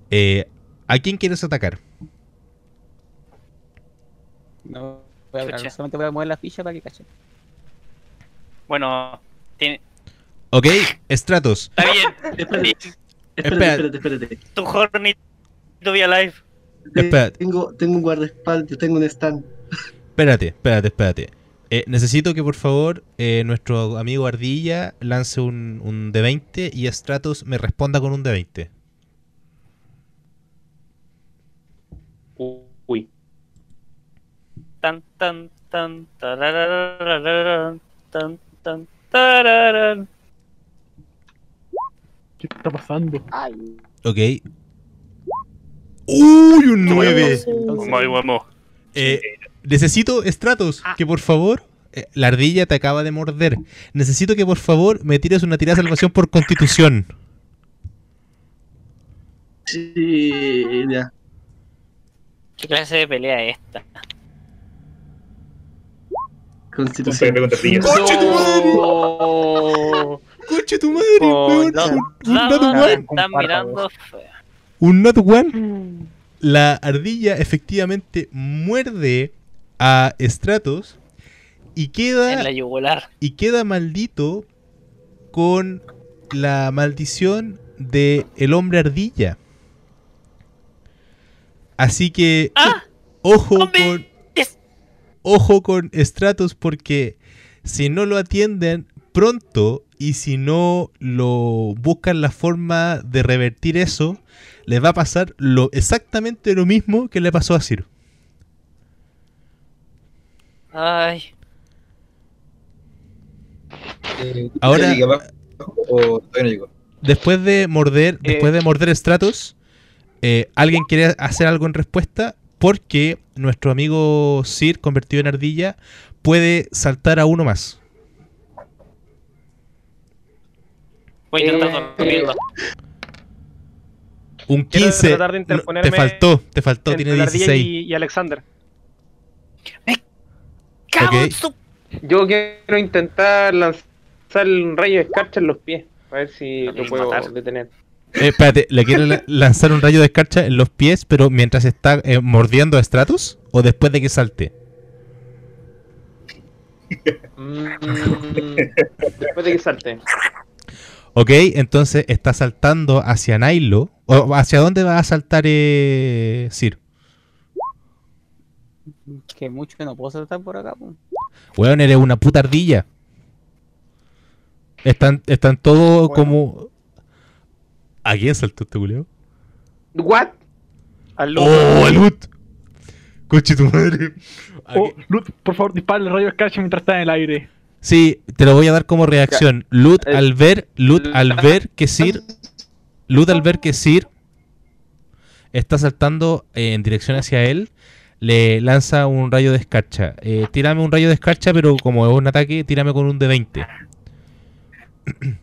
eh, ¿a quién quieres atacar? No voy a hablar, solamente voy a mover la ficha para que cachen. Bueno, tiene... Ok, Stratos. está bien. Espérate, espérate, Espera. espérate, espérate. Tu horny to be alive. Espérate. Tengo, tengo un guardaespaldas, tengo un stand. Espérate, espérate, espérate. Eh, necesito que por favor eh, nuestro amigo Ardilla lance un, un D20 y Stratos me responda con un D20. Tan, tan, tan, tararararararán, tan, tan. ¿Qué está pasando? Ok. ¡Uy, un 9! Muy guamo. Eh, necesito, Stratos, que por favor... eh, la ardilla te acaba de morder. Necesito que por favor me tires una tirada de salvación por constitución. Sí, ya. ¿Qué clase de pelea es esta? Constitución. Contra ardillas. ¡Conche tu madre! No. ¡Conche tu madre! Los Un- nat one. están mirando feo. Un nat one. La ardilla efectivamente muerde a Stratos y en queda la yugular. y queda maldito con la maldición de el hombre ardilla. Así que ¡Ah! ojo ¡Hombre! con ojo con Stratos porque si no lo atienden pronto y si no lo buscan la forma de revertir eso, les va a pasar lo exactamente lo mismo que le pasó a Sir. Ay, Eh, Ahora- ¿ya llegué abajo ¿O todavía no llegó? Después de morder, Eh. después de morder Stratos, eh, alguien quiere hacer algo en respuesta porque nuestro amigo Sir convertido en ardilla puede saltar a uno más. voy a intentar dormirlo. Un Quiero 15. tratar de no, interponerme te faltó, te faltó, tiene la ardilla 16. y, y Alexander. ¡Cago en su- Yo quiero intentar lanzar un rayo de escarcha en los pies. A ver si lo puedo matar. detener. Eh, espérate, ¿le quiere la- lanzar un rayo de escarcha en los pies, pero mientras está eh, mordiendo a Stratos? ¿O después de que salte? Mm, después de que salte. Ok, entonces está saltando hacia Nailo. ¿O hacia dónde va a saltar eh, Sir? Que mucho que no puedo saltar por acá. Weón, eres una puta ardilla. Están, están todos Bueno. como. ¿A quién saltó este culeo? ¿What? Al ¡Oh, Alut! Coche tu madre. ¿A Oh, Luz, por favor, dispara el rayo de escarcha mientras está en el aire. Sí, te lo voy a dar como reacción. Lut Eh, al ver, Lut al ver que Sir, Lut al ver que Sir está saltando eh, en dirección hacia él, le lanza un rayo de escarcha. Eh, tírame un rayo de escarcha, pero como es un ataque, tírame con un de 20.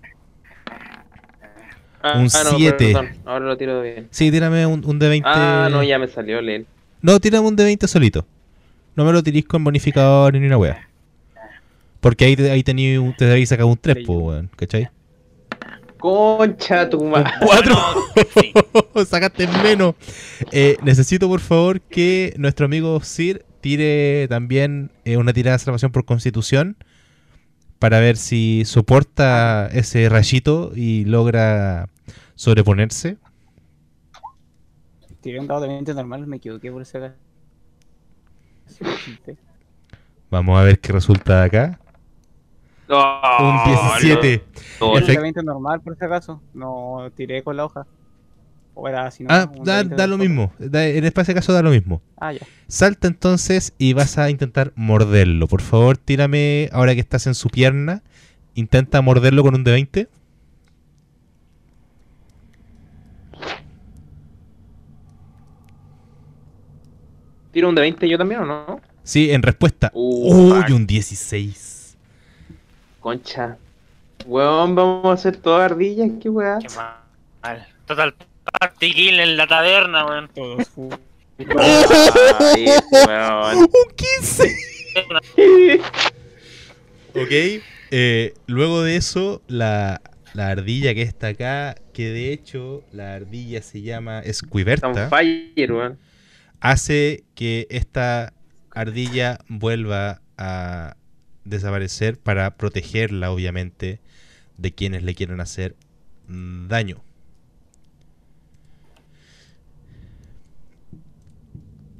Ah, Un ah, no, Ahora lo tiro bien. Sí, tírame un, un de 20. Ah, no, ya me salió leel. No, tírame un de 20 solito. No me lo tirís con bonificador ni una wea. Porque ahí, ahí tení un- te habéis sacado un 3, po, weón, ¿cachai? Concha tu madre. ¡Cuatro! Sí. Sacaste menos. Eh, necesito, por favor, que nuestro amigo Sir tire también eh, una tirada de salvación por constitución para ver si soporta ese rayito y logra sobreponerse. Tiré un dado de 20 normal, me equivoqué por ese. Vamos a ver qué resulta de acá. Oh, Un 17. no, Efect- 20 normal por si acaso. No tiré con la hoja. O era así, ¿no? Ah, da, 20 da lo mismo. Da- en este caso da lo mismo. Ah, ya. Salta entonces y vas a intentar morderlo. Por favor, tírame, ahora que estás en su pierna, intenta morderlo con un de 20. ¿Tiro un de 20 yo también o no? Sí, en respuesta. Uh, Uy, fuck. un 16. Concha. Weón, vamos a hacer todas ardillas, qué weá. Qué mal. Total party kill en la taberna, weón. Todos fu- Ay, weón. ¡Un 15! ok, eh, luego de eso, la, la ardilla que está acá, que de hecho la ardilla se llama Squiberta, fire, weón. hace que esta ardilla vuelva a desaparecer para protegerla, obviamente, de quienes le quieran hacer daño.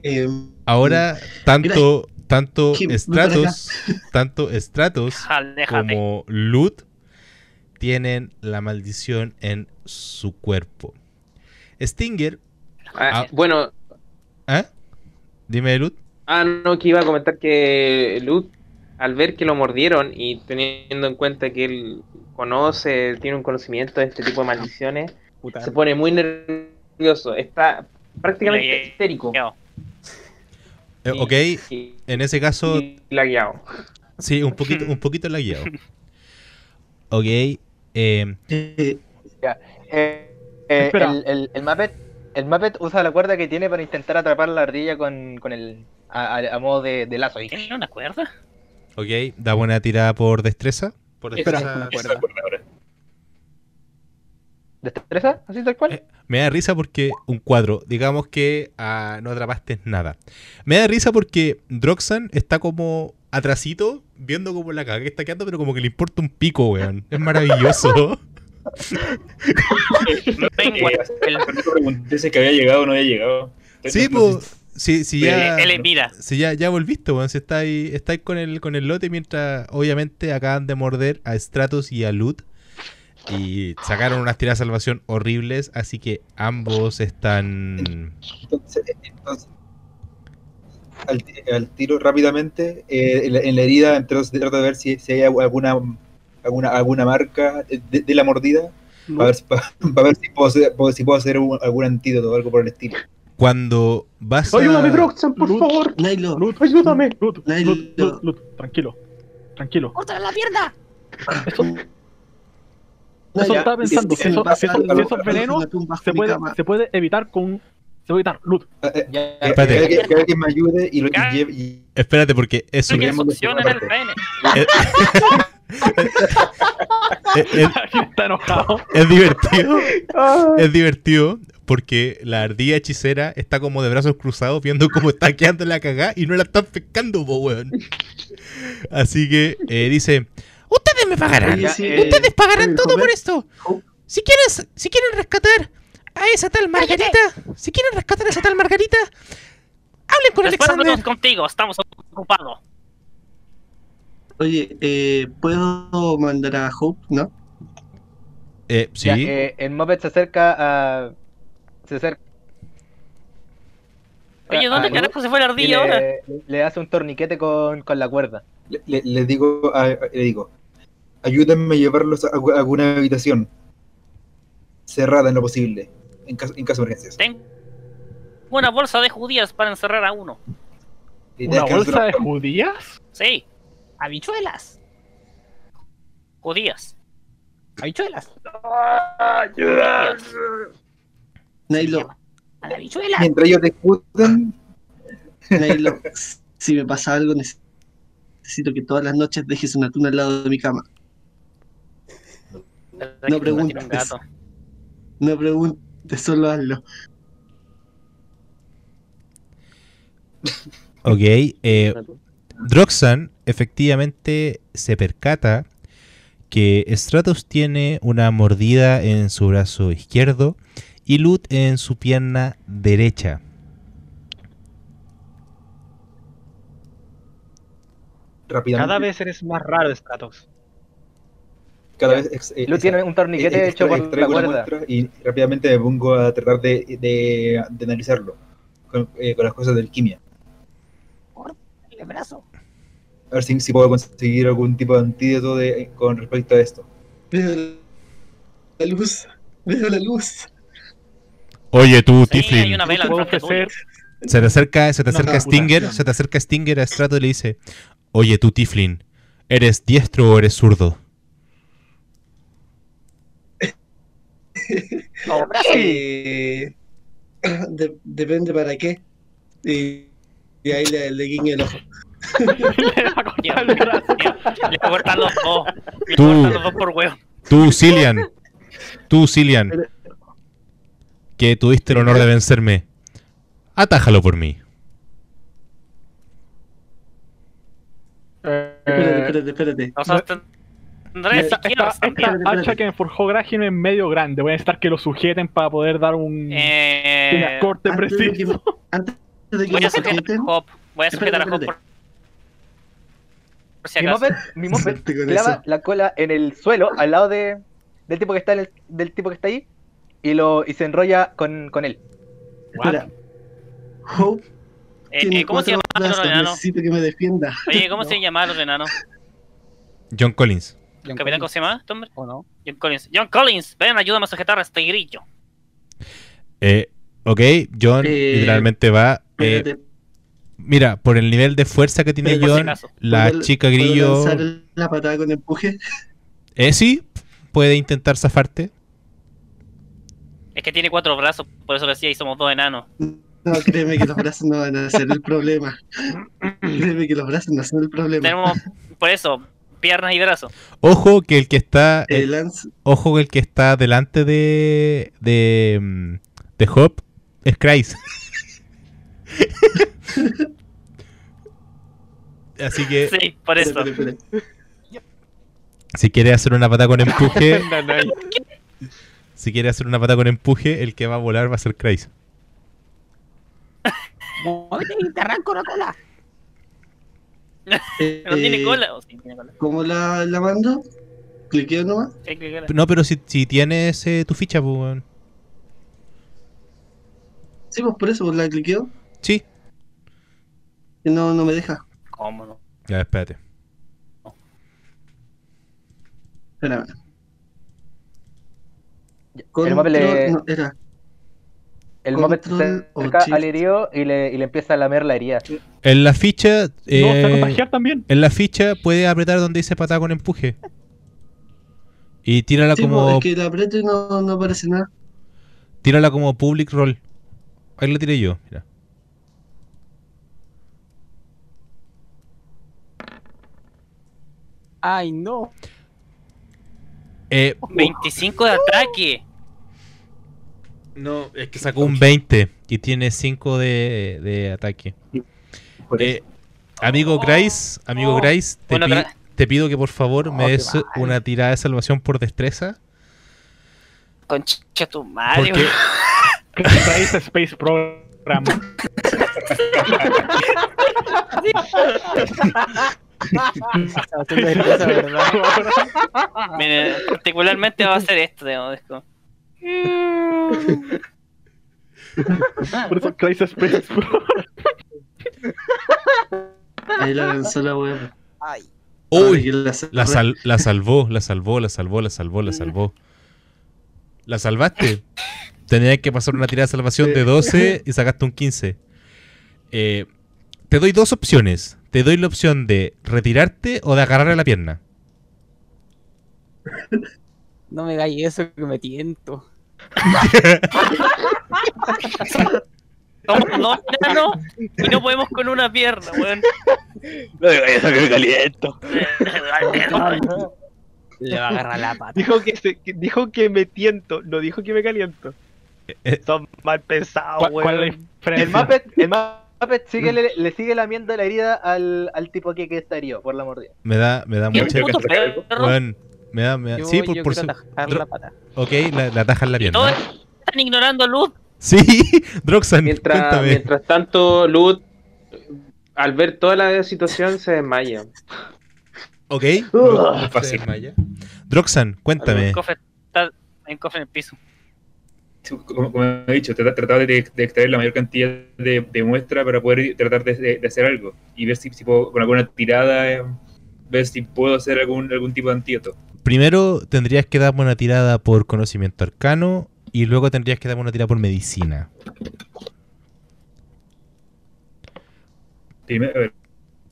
Eh, Ahora, tanto, tanto ven Stratos, tanto Stratos Aléjate. como Lut tienen la maldición en su cuerpo. Stinger, Ah, Ah. Bueno, ¿ah? Dime, Lut. ah, no, que iba a comentar que Lut, al ver que lo mordieron y teniendo en cuenta que él conoce, tiene un conocimiento de este tipo de maldiciones, puta. se pone muy nervioso. Está prácticamente histérico. Yo. Eh, ok, Y, en ese caso, lagueado. sí, un poquito, un poquito lagueado. Ok, eh, eh, Eh, eh, el, el, el Muppet, el Muppet usa la cuerda que tiene para intentar atrapar la ardilla con, con el a, a- a modo de, de lazo. ¿Tiene una cuerda? ok, da buena tirada por destreza. Por Espera, destreza- una Esa cuerda. cuerda ahora. ¿Destreza? ¿Así tal cual? Eh, Me da risa porque un cuadro, digamos que ah, no atrapaste nada. Me da risa porque Droxan está como atrasito, viendo como la caga que está quedando, pero como que le importa un pico, weón. Es maravilloso. El, Fernando pregunté si que había llegado o no había llegado. sí, No pues, si, si ya, él es mira. si ya, ya volviste, weón. Si estáis estáis con el, con el lote mientras, obviamente, acaban de morder a Stratos y a Lut. Y sacaron unas tiradas de salvación horribles, así que ambos están... Entonces, entonces, al, ti- al tiro rápidamente, eh, en, la, en la herida, entonces trato de ver si, si hay alguna alguna, alguna marca de, de la mordida, para ver, para ver si puedo hacer, puedo- si puedo hacer un- algún antídoto o algo por el estilo. Cuando vas a... Ayúdame, Droxan, por Lut. favor. Nailo, Lut, Ayúdame. Lut, Lut, Lut, Lut, tranquilo. Tranquilo. ¡Córtale la pierna! Eso, no, eso ya, estaba pensando. si- Si, si eso- si si esos algo venenos se puede, se puede evitar con. Se puede evitar. Lut. Eh, eh, Ya, que- Espérate. que, alguien- que alguien me ayude y lo y lleve. y- Espérate, porque eso... Que el pene. Alguien está enojado. es divertido. Es divertido porque la ardilla hechicera está como de brazos cruzados viendo cómo está quedando la cagada y no la están pescando, po, weón. Así que eh, dice: Ustedes me pagarán. Oye, sí, eh, Ustedes pagarán todo por esto. Si quieren, si quieren rescatar a esa tal Margarita, si quieren rescatar a esa tal Margarita, hablen con Después Alexander. hablamos contigo, estamos ocupados. Oye, eh, ¿puedo mandar a Hope? ¿No? Eh, sí. Ya, eh, el Muppet se acerca a. Se acerca. Oye, ¿dónde a- carajo se fue la y ardilla ahora? le, le hace un torniquete con, con la cuerda. Le, le- le digo, a- le digo, ayúdenme a llevarlos a, alguna habitación cerrada en lo posible, en caso, en caso de emergencias. Tengo una bolsa de judías para encerrar a uno. ¿Una bolsa de judías? Sí. Habichuelas. Judías. Habichuelas. Judías. Nailo, A la habichuela. Mientras ellos discuten, Nailo, si me pasa algo, necesito que todas las noches dejes una tuna al lado de mi cama. No preguntes. Gato. No preguntes, solo hazlo. Ok, eh, Droxan efectivamente se percata que Stratos tiene una mordida en su brazo izquierdo y Lut en su pierna derecha. rápidamente. Cada vez eres más raro, Stratos. Cada vez ex- eh, tiene un torniquete eh, hecho por la cuerda. y rápidamente me pongo a tratar de, de, de analizarlo con, eh, con las cosas de alquimia. El brazo. A ver si, si puedo conseguir algún tipo de antídoto de, con respecto a esto. Veo la luz, veo la luz. Oye tú, Sí, hay Tiflin. una vela. Se te acerca, se te acerca no, Stinger, se te acerca Stinger a Strato y le dice, oye tú, Tiflin, ¿Eres diestro o eres zurdo? Eh, de- depende para qué. Y, y ahí le, le guiño el ojo. Le voy a cortar los dos. Le Tú. voy a cortar los dos por huevo. Tú, Cillian. Tú, Cillian. Que tuviste el honor de vencerme. Atájalo por mí. Espérate, espérate, espérate. Nosotros tendré Esta, esta, esta hacha que me forjó Graham es medio grande. Voy a necesitar que lo sujeten para poder dar un, Eh, un corte Antes de que, preciso. antes de que voy lo a sujetar a sujeten, Hop. Voy a sujetar a Espérate, Hop por, por si Mi acaso. moped, mi moped clava la cola en el suelo al lado de, del tipo que está en el- del tipo que está ahí y lo y se enrolla con, con él. espera. Hope Eh, eh, ¿Cómo se llama el enano? necesito que me defienda. Oye, ¿cómo se llama el enano? John Collins. John ¿Capitán cómo se llama? este hombre? ¿O no? John Collins. John Collins, ven, ayúdame a sujetar a este grillo. Eh, ok, John Eh, literalmente va. eh, mira, por el nivel de fuerza que tiene John, la ¿puedo- chica ¿puedo grillo. lanzar la patada con empuje? Eh, sí, puede intentar zafarte. Es que tiene cuatro brazos, por eso lo decía, y somos dos enanos. No, créeme que los brazos no van a ser el problema. Créeme que los brazos no son el problema. Tenemos, por eso, piernas y brazos. Ojo que el que está. Ojo que el que está delante de. de. de Hop es Christ. Así que Sí, por eso. si quiere hacer una pata con empuje, No, no, hay- si quiere hacer una pata con empuje, el que va a volar va a ser Christ. Muévete y te arranco la cola. Eh, ¿No tiene eh, cola? ¿O sí tiene cola? ¿Cómo la, la mando? ¿Cliqueo nomás? Sí, cola. No, pero si, si tienes eh, tu ficha, pues, weón. Sí, pues por eso, pues la cliqueo. Sí. No, no me deja. ¿Cómo no? Ya, espérate. Espérame. El Control, moped le, no, era. El moped se acerca al herido y le, y le empieza a lamer la herida. En la ficha. No, se eh, contagiar también. en la ficha puede apretar donde dice patada con empuje. Y tírala Sí, como. es que la aprieto y no, no aparece nada. Tírala como public roll. Ahí la tiré yo, mira. Ay, no. Eh, 25 de ataque. No, es que sacó un 20 y tiene 5 de, de ataque. Eh, amigo Grace, amigo Oh. Grace, te, pi- te pido que por favor Oh, me des una tirada de salvación por destreza. Concha tu madre. Porque Raíz Space Program. Particularmente va a hacer esto, digamos. Como- Por eso Crisis Space. Ahí la lanzó la web. Ay. Uy, la, sal- la salvó, la salvó, la salvó, la salvó, la salvó. La salvaste. Tenías que pasar una tirada de salvación de 12 y sacaste un 15. Eh, te doy dos opciones. Te doy la opción de retirarte o de agarrarle la pierna. No me hagáis eso que me tiento. Somos dos enanos y no podemos con una pierna, weón. No digas eso que me caliento. Le va a agarrar la pata. Dijo que, se, que- dijo que me tiento, no dijo que me caliento. Eh, Son mal pensados, ¿Cuál, cuál es la weón. diferencia? El Muppet, el Muppet sigue, le, le sigue lamiendo la herida al, al tipo que, que está herido por la mordida. Me da, me da ¿Qué mucha. Weón, me da, me da. Yo, sí, por, yo por su- la pata. Ok, la, la ataja en la Y todos pierna. están ignorando a Luz. Sí, Droxan, Mientras, cuéntame. mientras tanto, Lud, al ver toda la situación, se desmaya. Ok, Ugh. se Fácil. desmaya. Droxan, cuéntame. El cofre está, hay un cofre en el piso. Como, como he dicho, trata- trataba de, de extraer la mayor cantidad de, de muestra para poder tratar de, de- de hacer algo y ver si, si puedo, con alguna tirada, eh, ver si puedo hacer algún, algún tipo de antídoto primero tendrías que darme una tirada por conocimiento arcano y luego tendrías que darme una tirada por medicina.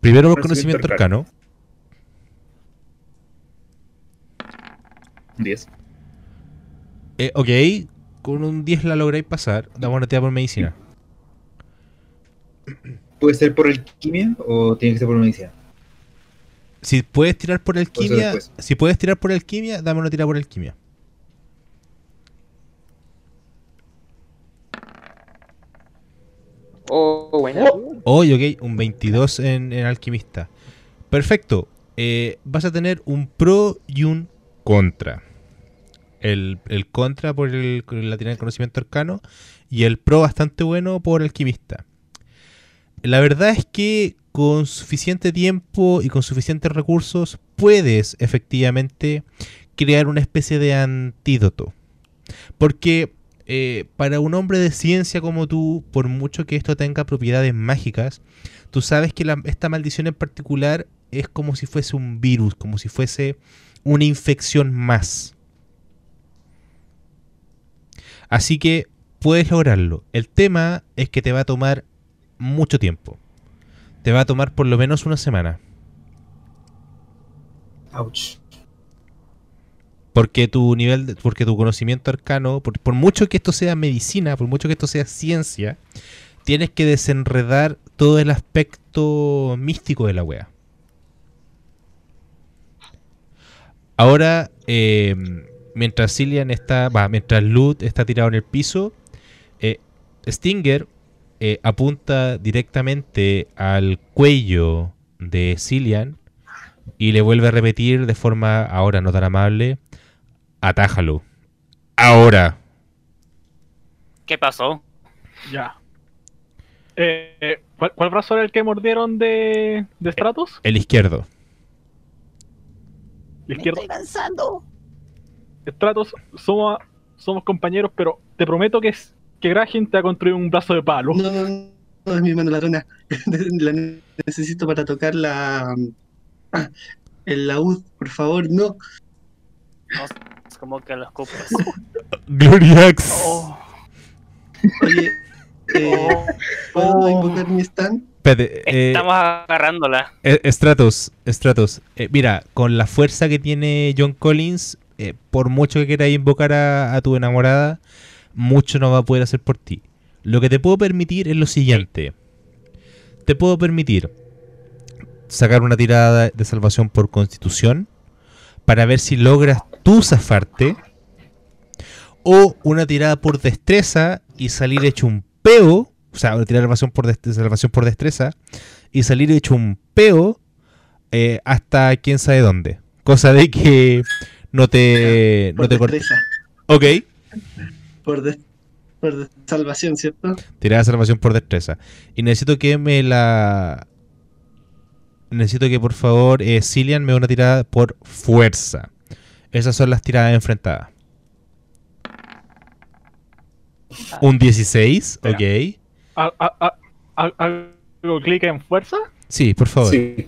Primero por conocimiento, arcano. arcano. 10. Eh, ok, con un 10 la lográis pasar. Dame una tirada por medicina. ¿Puede ser por alquimia o tiene que ser por medicina? Si puedes tirar por alquimia, si puedes tirar por alquimia, dame una tirada por alquimia. Oh, bueno. Oye, ok, un 22 en, en alquimista. Perfecto. Eh, vas a tener un pro y un contra. El, el contra por el, la tirada de conocimiento arcano y el pro bastante bueno por alquimista. La verdad es que con suficiente tiempo y con suficientes recursos puedes efectivamente crear una especie de antídoto. Porque eh, para un hombre de ciencia como tú, por mucho que esto tenga propiedades mágicas, tú sabes que esta maldición en particular es como si fuese un virus, como si fuese una infección más. Así que puedes lograrlo. El tema es que te va a tomar mucho tiempo. Te va a tomar por lo menos una semana. Ouch. Porque tu nivel, de- porque tu conocimiento arcano, por, por mucho que esto sea medicina, por mucho que esto sea ciencia, tienes que desenredar todo el aspecto místico de la wea. Ahora, eh, mientras Cillian está, mientras Lut está tirado en el piso, eh, Stinger eh, apunta directamente al cuello de Cillian y le vuelve a repetir de forma ahora no tan amable, atájalo. Ahora. ¿Qué pasó? Ya. Eh, eh, ¿cuál, cuál brazo era el que mordieron de, de Stratos? El izquierdo. ¿El izquierdo? Stratos, somos, somos compañeros, pero te prometo que, es, que Graham te ha construido un brazo de palo. No, no, no, no, es mi mano ladrona. La necesito para tocar la. El laúd, por favor, no. No, es como que los cupos. Gloriax. Oye, eh, ¿puedo invocar mi stand? Espérate, eh, Estamos agarrándola. eh, Stratos, Stratos. eh, mira, con la fuerza que tiene John Collins, eh, por mucho que quieras invocar a, a tu enamorada, mucho no va a poder hacer por ti. Lo que te puedo permitir es lo siguiente. Te puedo permitir sacar una tirada de salvación por constitución para ver si logras tú zafarte. O una tirada por destreza y salir hecho un peo. O sea, una tirada de salvación por, dest- salvación por destreza y salir hecho un peo eh, hasta quién sabe dónde. Cosa de que no te, Por no te cortes. destreza. Ok. Por, des- salvación, ¿cierto? Tirada de salvación por destreza. Y necesito que me la. Necesito que por favor eh, Cillian me dé una tirada por fuerza. Esas son las tiradas enfrentadas. Un 16, ok. ¿Ha- ha- ha- ha- ¿Hago clic en fuerza? Sí, por favor. Sí.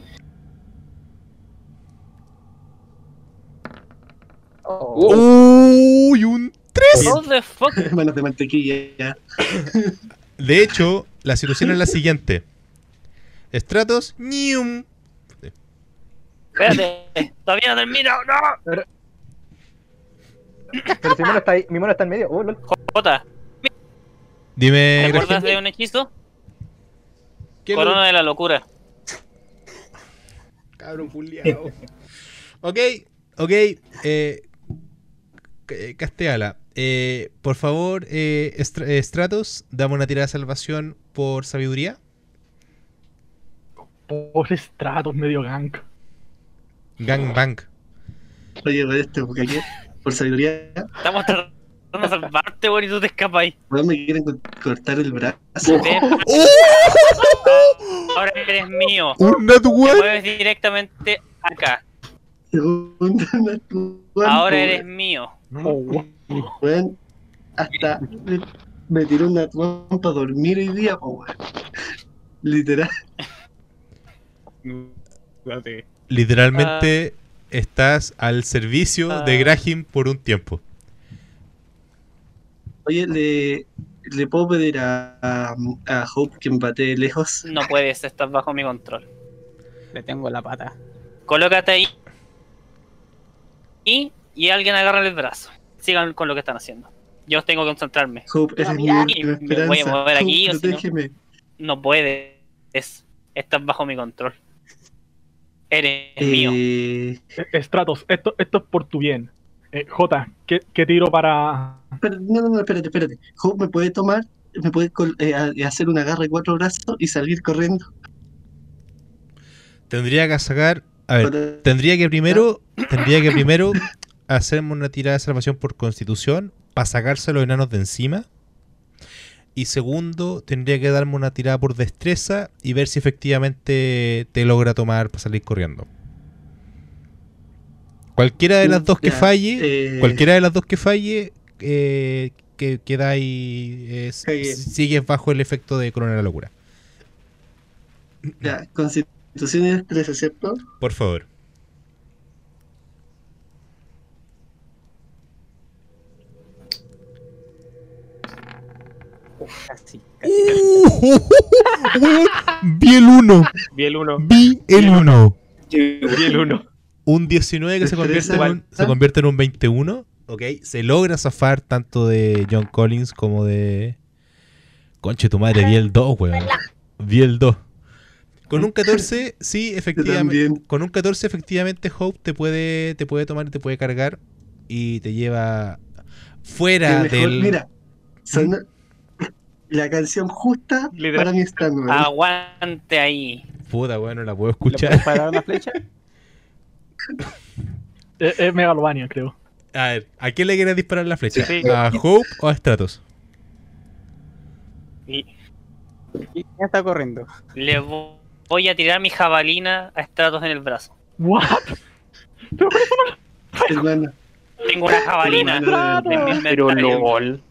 Uy, un 3. What the fuck? Manos de mantequilla. De hecho, la situación es la siguiente. Estratos, ñium. Espérate, todavía no termino. ¡No! Pero si mi mono está ahí, mi mono está en medio. Oh, lol. Jota, Dime, ¿te acuerdas de un hechizo? ¿qué Corona de la locura. Cabrón culiao. ok, ok. Eh, Casteala, eh, por favor, eh, Estra- eh, Stratos, dame una tirada de salvación por sabiduría. Pobre Stratos, medio gank. Gangbang. Oye, de este porque aquí, por sabiduría, Estamos tratando de salvarte, weón, y tú te escapas ahí. weón, me quieren co- cortar el brazo. Ven, Ahora eres mío. ¡Un Te mueves directamente acá. Ahora eres mío. Weón. Hasta me, me tiró una tuan para dormir hoy día, po, weón. Literal. Literalmente estás al servicio de Ah. Graham por un tiempo. Oye, le, le puedo pedir a, a, a Hope que empate lejos. No puedes, estás bajo mi control. Le tengo la pata. Colócate ahí. Y, y alguien agarra el brazo. Sigan con lo que están haciendo. Yo tengo que concentrarme. Hope, eres mi me voy a mover aquí, Hope, o si no-. No puedes. Estás bajo mi control. Eres mío. Eh, Eh, Stratos, esto, esto es por tu bien. Eh, J, ¿qué, qué tiro para. espera, no, no, no, espérate, espérate. Hope me puede tomar, me puede eh, hacer un agarre de cuatro brazos y salir corriendo. Tendría que sacar. A ver, tendría que primero. Tendría que primero hacerme una tirada de salvación por constitución para sacarse los enanos de encima. Y segundo, tendría que darme una tirada por destreza y ver si efectivamente te logra tomar para salir corriendo. Cualquiera de las dos que falle, eh, cualquiera de las dos que falle, eh, que queda ahí, eh, sigues bajo el efecto de Corona de la Locura. Ya, constitución y destreza, ¿cierto? Por favor. Casi. Vi el 1. Vi el 1. Vi el 1. Vi el 1. Un 19 que se convierte, en un, se convierte en un 21. Ok. Se logra zafar tanto de John Collins como de. Conche tu madre, vi el 2, weón. Vi el 2. Con un 14, sí, efectivamente. Con un 14, efectivamente, Hope te puede, te puede tomar y te puede cargar. Y te lleva fuera mejor- del. Mira, sonó la canción justa Literal. para mi stand. Aguante ahí. Puta, weón, no la puedo ¿Le puedes escuchar. parar una flecha? Es, es Megalvania, creo. A ver, ¿a quién le quieres disparar la flecha? Sí. ¿A Hope o a Stratos? Y ¿Quién está corriendo? le vo- voy a tirar mi jabalina a Stratos en el brazo. ¿What? Tengo una jabalina. Pero. LOL.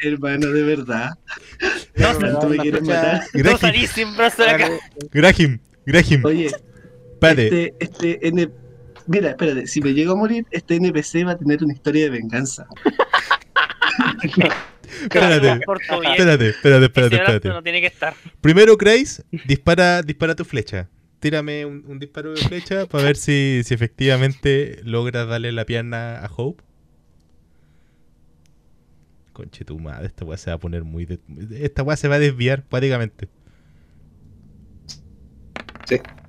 Hermano, de verdad. No, ¿Tanto me quieres matar? no sin brazo de acá. Grahim, Grahim, Oye, espérate. este, este N... Mira, espérate, si me llego a morir, este NPC va a tener una historia de venganza. Espérate, espérate, espérate, espérate, espérate. no tiene que estar. Primero, Grace, dispara, dispara tu flecha. Tírame un, un disparo de flecha para ver si, si efectivamente logras darle la pierna a Hope. Conche tu madre, esta weá se va a poner muy... de- esta weá se va a desviar prácticamente.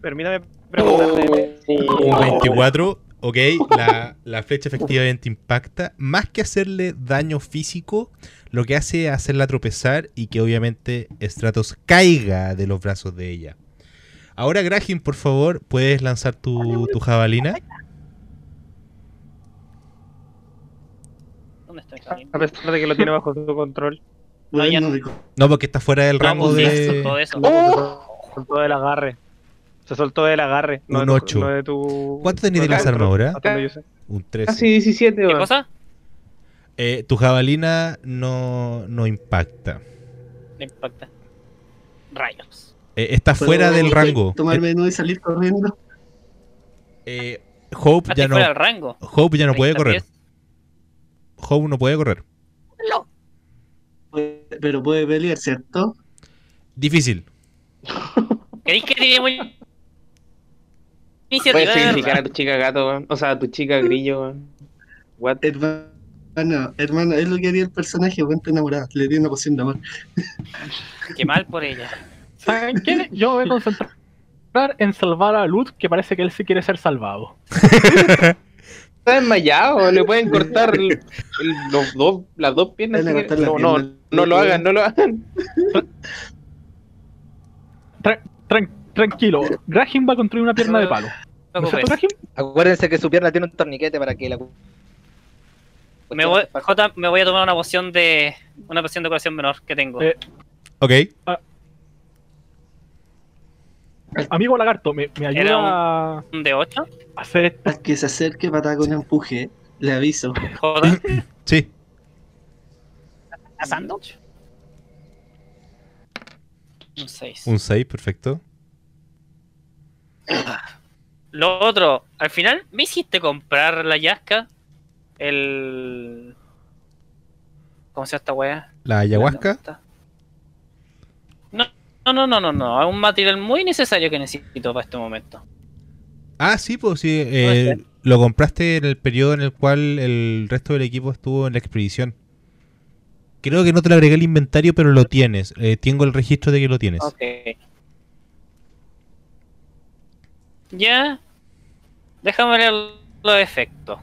Permítame preguntarle. Un 24, ok, la, la flecha efectivamente impacta. Más que hacerle daño físico, lo que hace es hacerla tropezar y que obviamente Stratos caiga de los brazos de ella. Ahora, Graham, por favor, puedes lanzar tu, tu jabalina. ¿Dónde está mi jabalina? A pesar de que lo tiene bajo su control. No, ya no. No, porque está fuera del No, rango sí, todo de. eso. Se soltó del agarre. Se soltó del agarre. No Un de tu- ocho. no de tu. ¿Cuánto tenés de no yo sé. Un 13. Casi 17, ¿Qué cosa? Eh, tu jabalina no, no impacta. Me impacta. Rayos. Eh, está fuera ¿Puedo del rango. Tomarme de nuevo y salir corriendo. Eh, Hope Ah, ya no, fuera del rango. Hope ya no puede 30 correr. Hope no puede correr. Puede- Pero puede pelear, ¿cierto? Difícil. ¿Queréis que tiremos Puedes significar a tu chica gato. O sea, a tu chica grillo. What? Hermano, hermano, es lo que haría el personaje, cuenta enamorada. Le di una poción de amor. Qué mal por ella. ¿Saben qué? Yo me voy a concentrar en salvar a Luz, que parece que él sí quiere ser salvado. Está desmayado, le pueden cortar el- el- los dos, las dos piernas. Si la no, no, pierna. no lo hagan, no lo hagan. Tra- tran- tranquilo, Graham va a construir una pierna de palo. No. Acuérdense que su pierna tiene un torniquete para que la. Me voy, Jota, me voy a tomar una poción de. Una poción de curación menor que tengo. Eh, Ok. Amigo lagarto, ¿me, me ayuda Era un- a ¿Un de 8? hacer esto? Al que se acerque para con empuje, le aviso. Jota. Sí. ¿Pasando? Un 6. Un 6, perfecto. Lo otro, al final me hiciste comprar la yasca. El. ¿Cómo se llama esta wea? La ayahuasca. No, no, no, no, no. Es un material muy necesario que necesito para este momento. Ah, sí, pues sí. eh, lo compraste en el periodo en el cual el resto del equipo estuvo en la expedición. Creo que no te lo agregué al inventario, pero lo tienes. Eh, tengo el registro de que lo tienes. Ok. Ya. Déjame leer los efectos.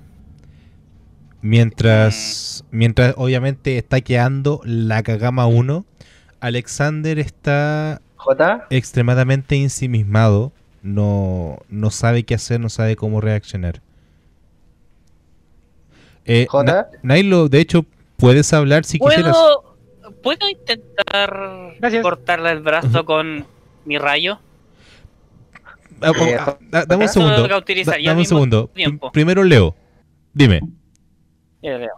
Mientras, mientras obviamente está quedando la Kagama 1, Alexander está J, extremadamente ensimismado. No, no sabe qué hacer, no sabe cómo reaccionar. Eh, J. Na- Nailo, de hecho, puedes hablar si quisieras. ¿Puedo, ¿Puedo intentar Gracias. cortarle el brazo con mi rayo? Ah, Eh, ah, da- dame un segundo. dame un segundo. Primero Leo. Dime. Veo.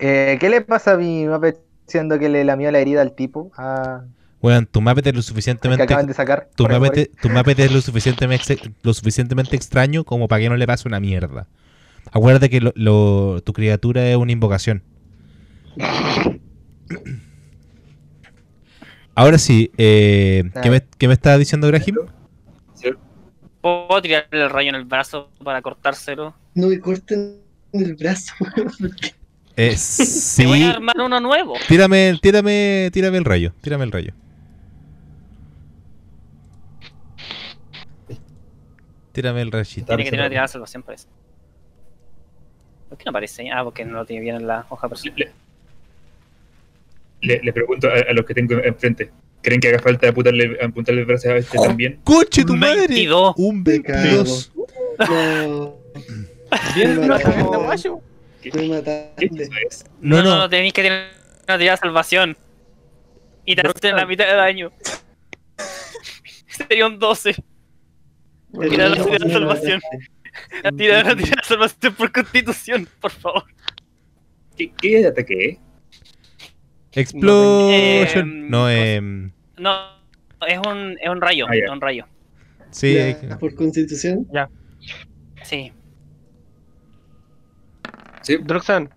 eh, ¿qué le pasa a mi Muppet siendo que le lamió la herida al tipo? Ah, Bueno, tu Muppet es lo que suficientemente. acaban de sacar. Tu Muppet es lo suficientemente, lo suficientemente extraño como para que no le pase una mierda. Acuérdate que lo- lo- tu criatura es una invocación. Ahora sí, eh, ¿qué, me, qué me estaba diciendo Graham? ¿Puedo tirarle el rayo en el brazo para cortárselo? No me corten el brazo. Eh, Te voy sí, a armar uno nuevo. tírame, tírame, tírame el rayo, tírame el rayo. Tírame el rayito. Tiene que tener una tirada de salvación para eso. ¿Por qué no aparece ahí? Ah, porque no lo tiene bien en la hoja personal. Le, le- le pregunto a, a los que tengo enfrente. ¿Creen que haga falta apuntarle, apuntarle el brazo a este también? ¡Coche tu madre! 22. Un Me 22. No, Bien, Me no, No, No, no, no. tenéis que tener una tirada de salvación. Y te hacen la mitad de daño. Sería un 12. Mira la tirada de salvación. La tirada la tirada de salvación por constitución, por favor. ¿Qué, qué ataque es? Explosion. Em, No, em, No, es un, es un rayo. Ah, ya. es un rayo. sí. Ya, por constitución. Sí. Sí. Droxan.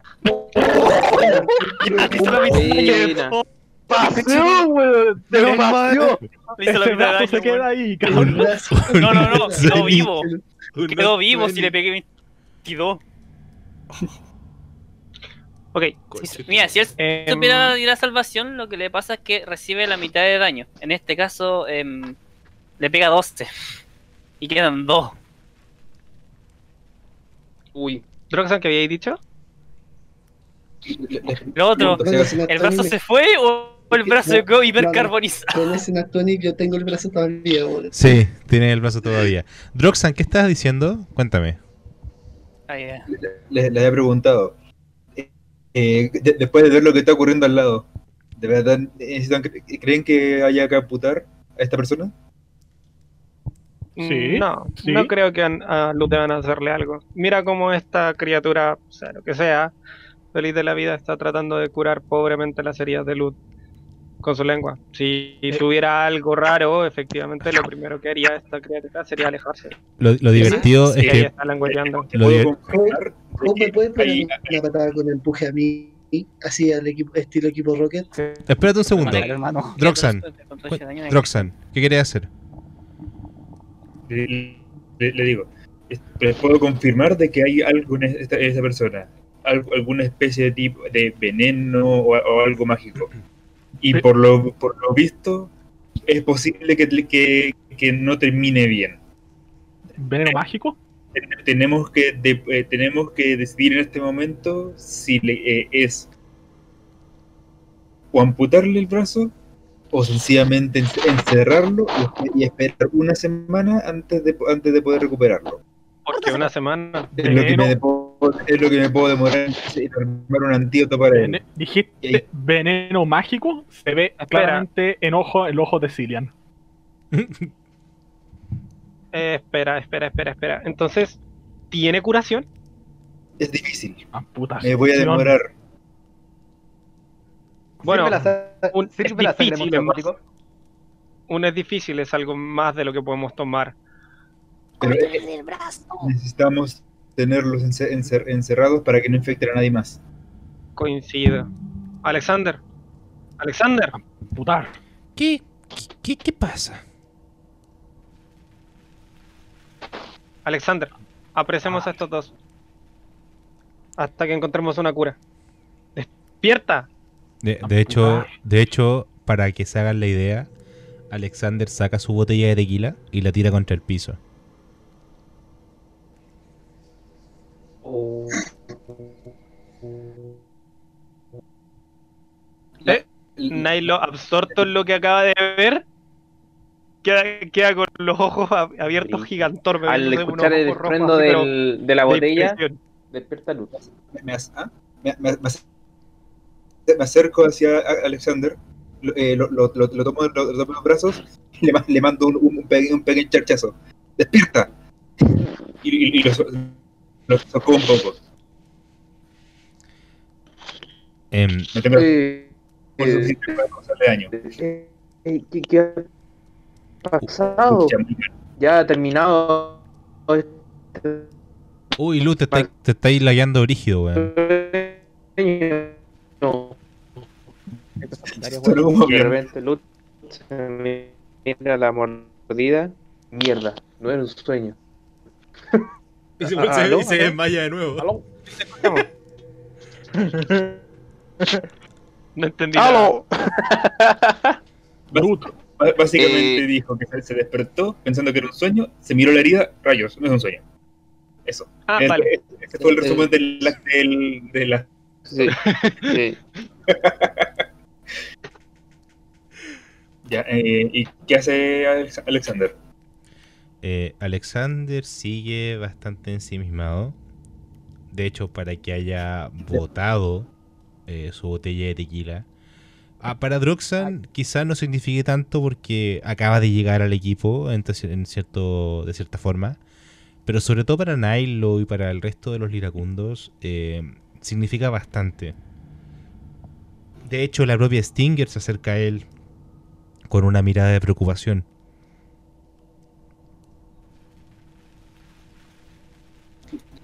¡Pasión, weón! De brazo se queda ahí, cabrón. No, no, no, quedó vivo. Quedó vivo si le 20. pegué 22. Ok. Si- mira, si él em, supiera tirar salvación, lo que le pasa es que recibe la mitad de daño. En este caso, em, le pega 12. Y quedan 2. Uy, Droxan, ¿qué habíais dicho? Lo otro, ¿el brazo se fue o el brazo quedó no, hipercarbonizado? Con ese Natonic yo tengo el brazo todavía, boludo. Sí, tiene el brazo todavía. Droxan, ¿qué estás diciendo? Cuéntame. Eh. les había preguntado. eh, de- después de ver lo que está ocurriendo al lado, ¿de verdad creen que haya que amputar a esta persona? Sí, No, sí. no creo que a, a Luz deban hacerle algo. Mira cómo esta criatura, o sea, lo que sea, feliz de la vida, está tratando de curar pobremente las heridas de Luz con su lengua. Si tuviera algo raro, efectivamente, lo primero que haría esta criatura sería alejarse. Lo, lo divertido es que está lengüeteando. Te Lo puedo diver- confirmar ¿Cómo me puedes poner ahí- una patada con empuje a mí? Así al equipo, estilo equipo Rocket. Espérate un segundo. Droxan. Droxan, ¿qué querés hacer? Le, le- le digo, es- les puedo confirmar de que hay algo en esta, en esta persona, algo- alguna especie de tipo de veneno o, o algo mágico. Y por lo, por lo visto, es posible que, que, que no termine bien. ¿Veneno mágico? Ten- Tenemos que, de- eh, tenemos que decidir en este momento si le, eh, es o amputarle el brazo o sencillamente en- encerrarlo y, y esperar una semana antes de, antes de poder recuperarlo. Porque una semana. Es lo, que Veneno. me puedo, es lo que me puedo demorar en armar un antídoto para él. ¿Dijiste veneno mágico? Se ve claramente en ojo, el ojo de Cillian. Eh, espera, espera, espera, espera. Entonces, ¿tiene curación? Es difícil. Amputación. Me voy a demorar. Bueno, ¿Sirve la, sa- un- ¿sirve es la difícil, es más- un es difícil, es algo más de lo que podemos tomar. Pero eh, necesitamos tenerlos ence- encer- encerrados para que no infecten a nadie más. Coincido. Alexander. Alexander. Amputar. ¿Qué, qué, qué pasa? Alexander. Apresemos a estos dos. Hasta que encontremos una cura. ¡Despierta! De, de hecho, de hecho, para que se hagan la idea, Alexander saca su botella de tequila y la tira contra el piso. ¿Eh? Nailo, absorto en lo que acaba de ver, queda, queda con los ojos ab- abiertos gigantormes. Al escuchar el estruendo de la de botella, impresión. despierta luz. Me, me ¿ah? me- me- me ac- me acerco hacia a- Alexander, lo, eh, lo, lo- lo- lo tomo, lo, lo tomo en los brazos y le, ma- le mando un, un, pequeño, un pequeño charchazo. ¡Despierta! Y, y- y lo, so- lo soco un poco. Em, Me tengo Eh, eh, para daño. eh, ¿Qué, qué ha pasado? Ya ha terminado este Uy, Luz, te está, te estáis lagueando brígido, weón. Sueño. Solo un De repente Luz se mira la mordida. Mierda, no era un sueño. Y se, se- ¿Aló? y se desmaya de nuevo. ¿Aló? No entendí nada. ¡Aló! Bas- ba- Básicamente Eh, dijo que se, se despertó pensando que era un sueño, se miró la herida, rayos, no es un sueño. Eso. Ah, Ese- vale. Ese fue el resumen del, del, de la... Sí, sí. Eh, ¿Y qué hace Alex- Alexander? Eh, Alexander sigue bastante ensimismado. De hecho, para que haya botado eh, su botella de tequila. Ah, para Droxan quizás no signifique tanto porque acaba de llegar al equipo en, cierto, de cierta forma. Pero sobre todo para Nilo y para el resto de los liracundos significa bastante. De hecho, la propia Stinger se acerca a él con una mirada de preocupación.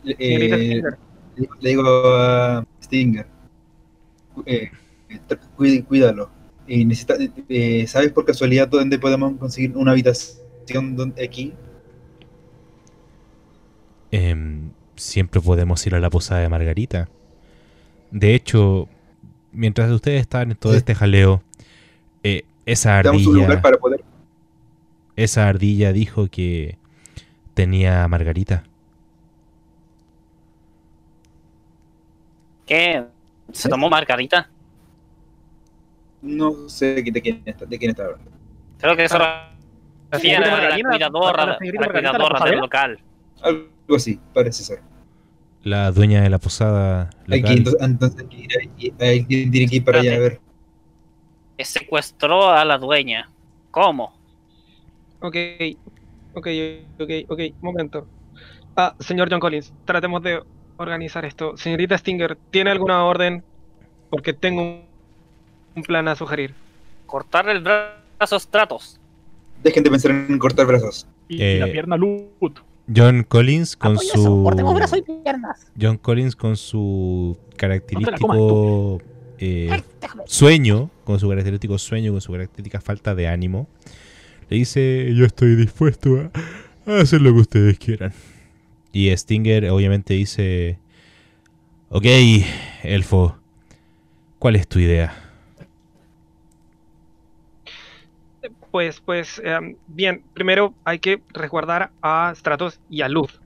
Eh, le le digo a Stinger, eh, cuídalo. Y necesita, eh, ¿Sabes por casualidad dónde podemos conseguir una habitación donde, aquí? Em, siempre podemos ir a la posada de Margarita. De hecho, mientras ustedes estaban en todo Sí. este jaleo, eh, esa Damos un lugar ardilla, para poder... esa ardilla dijo que tenía a Margarita. ¿Qué? ¿Se tomó Margarita? No sé de quién está, de quién está hablando. Creo que eso refiere señorita a la cuidadora, cuidadora del local. Algo así, parece ser. La dueña de la posada Hay que, local. entonces, entonces hay que ir hay que ir para allá a ver. Que secuestró a la dueña. ¿Cómo? Ok, ok, ok, ok, momento. Ah, señor John Collins, tratemos de organizar esto. Señorita Stinger, ¿tiene alguna orden? Porque tengo un, un plan a sugerir. Cortarle el brazo a Stratos. Dejen de pensar en cortar brazos. Y Eh, la pierna Lut. John Collins con Apoyo eso, cortemos su brazos y piernas. John Collins con su característico eh, sueño, con su característico sueño, con su característica falta de ánimo, le dice, yo estoy dispuesto a, hacer lo que ustedes quieran. Y Stinger obviamente dice, ok, elfo, ¿cuál es tu idea? Pues, pues, em, bien, primero hay que resguardar a Stratos y a Luz.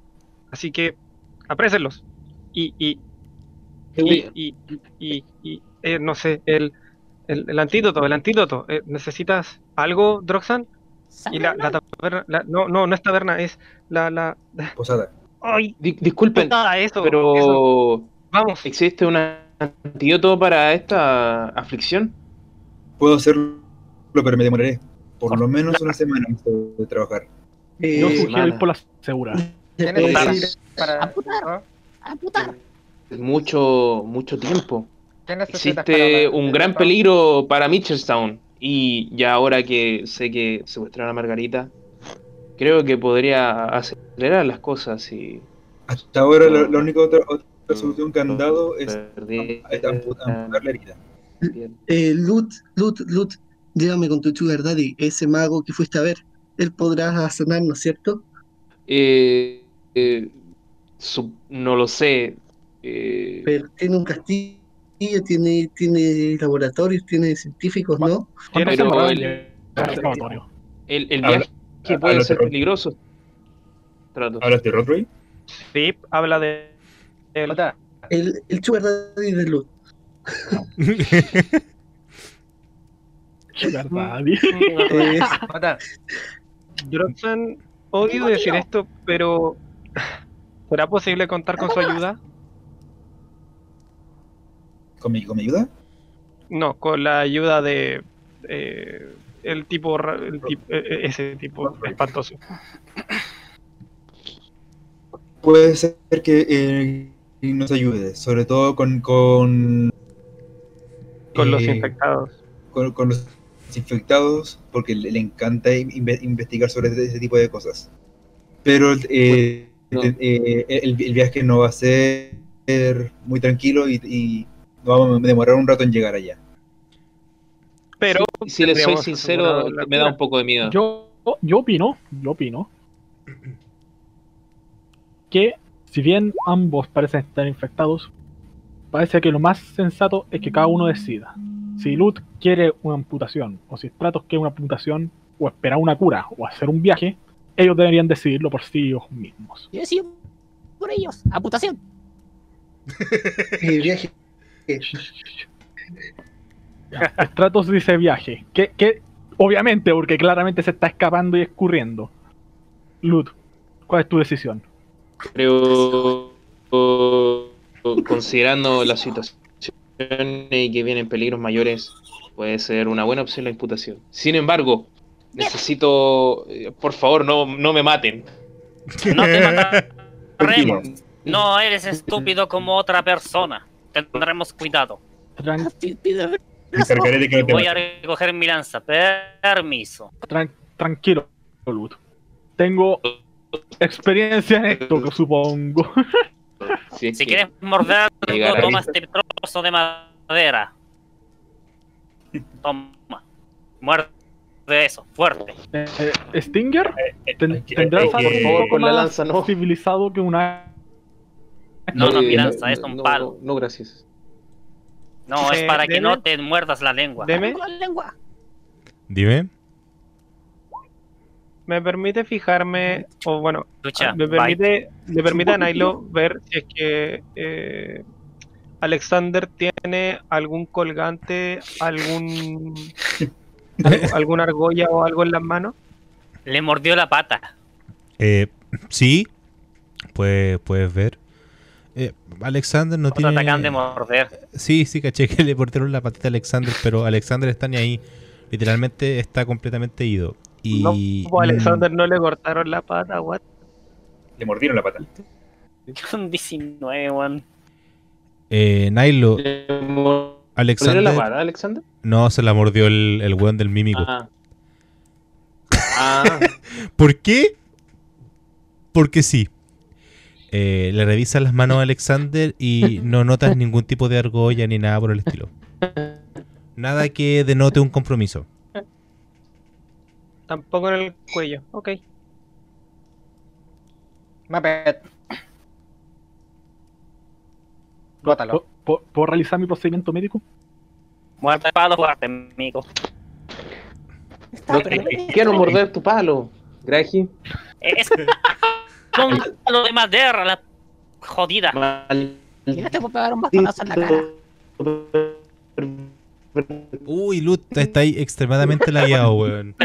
Así que, aprésenlos. Y, y, y, y, y, y, eh, no sé, el, el, el antídoto, el antídoto. Eh, ¿Necesitas algo, Droxan? Y la, la taberna, la- no, no, no es taberna, es la, la, Posada. ay, Di- disculpen, nada, eso, eso. pero Vamos, ¿existe un antídoto para esta aflicción? Puedo hacerlo, pero me demoraré. Por lo menos una semana antes de trabajar. Eh, Yo sugiero ir semana. por la segura. ¿Qué eh, para mucho, mucho tiempo. ¿Qué necesitas Existe un gran peligro para Mitchellstown. Y ya ahora que sé que secuestraron a Margarita, creo que podría acelerar las cosas y Hasta ahora la, la única otra, otra solución que han dado es es amputar la herida. Eh, Lut, Lut, Lut, llévame con tu Sugar Daddy, ese mago que fuiste a ver. Él podrá sanarnos, ¿cierto? Eh, eh, Su- no lo sé. eh, Pero tiene un castillo, tiene, tiene laboratorios, tiene científicos, ¿no? Tiene Pero el- viaje puede ser peligroso. Trato. ¿Hablas de Rodroy? Sí, habla de. el- El, el Sugar Daddy de Luz. Sugar Daddy. Droxan, odio decir esto, pero ¿será posible contar con su ayuda? ¿Con mi, con mi ayuda? No, con la ayuda de eh, el tipo, ra- el tip- eh, eh, ese tipo espantoso. Puede ser que eh, nos ayude, sobre todo con. con Con los infectados. con, con los infectados, porque le, le encanta inve- investigar sobre ese, ese tipo de cosas. Pero eh, No. eh, el, el viaje no va a ser muy tranquilo y, vamos a demorar un rato en llegar allá. Pero Si les soy sincero, me da un poco de miedo. Yo, yo opino, yo opino que si bien ambos parecen estar infectados, parece que lo más sensato es que cada uno decida. Si Lut quiere una amputación, o si Stratos quiere una amputación, o esperar una cura, o hacer un viaje, ellos deberían decidirlo por sí mismos. Yo decido por ellos. Amputación. el viaje. Stratos dice viaje, que, que obviamente, porque claramente se está escapando y escurriendo. Lut, ¿cuál es tu decisión? Creo, considerando la situación y que vienen peligros mayores, puede ser una buena opción la imputación. Sin embargo, necesito, eh, por favor, no, no me maten. No te mataremos. No eres estúpido como otra persona. Tendremos cuidado. Tran- Pi- pide- Me encargaré de que no te Voy a recoger mi lanza. Permiso. tran- tranquilo, Lut. Tengo experiencia en esto, que supongo. Si quieres morder, toma este trozo de madera. Toma. Muerde eso, fuerte. Eh, eh, Stinger que- tendrás algo poco con la más lanza, no. civilizado que una. No, no, Eh, mi lanza, es un no, palo. No, no, gracias. No, es Eh, para que no te muerdas la lengua. Deme, Con la lengua. Dime. me permite fijarme, o bueno, Lucha. me bye. permite, le permite a Nailo ver si es que eh, Alexander tiene algún colgante, algún alguna argolla o algo en las manos. Le mordió la pata. Eh, sí, pues, puedes ver. Eh, Alexander no No te atacan de tiene... morder. Sí, sí, caché que le portaron la patita a Alexander, pero Alexander está ni ahí. Literalmente está completamente ido. Y... No, pues, a Alexander no le cortaron la pata, what? Le mordieron la pata. Un 19, weón. Eh, Nailo, ¿Le mordió Alexander... la vara, Alexander? No, se la mordió el, el weón del mímico. Ah. Ah, ¿Por qué? Porque sí. Eh, le revisas las manos a Alexander y no notas ningún tipo de argolla ni nada por el estilo. Nada que denote un compromiso. Tampoco en el cuello, ok. Muppet. Bótalo. ¿Puedo- ¿Puedo, puedo realizar mi procedimiento médico? Muerte palo fuerte, amigo. Está, no pero te no- quiero morder tu palo, Gragi. Es un palo de madera, la jodida. No te puedo pegar un bastonazo en la cara. Uy, Lut está ahí extremadamente lagueado, weón.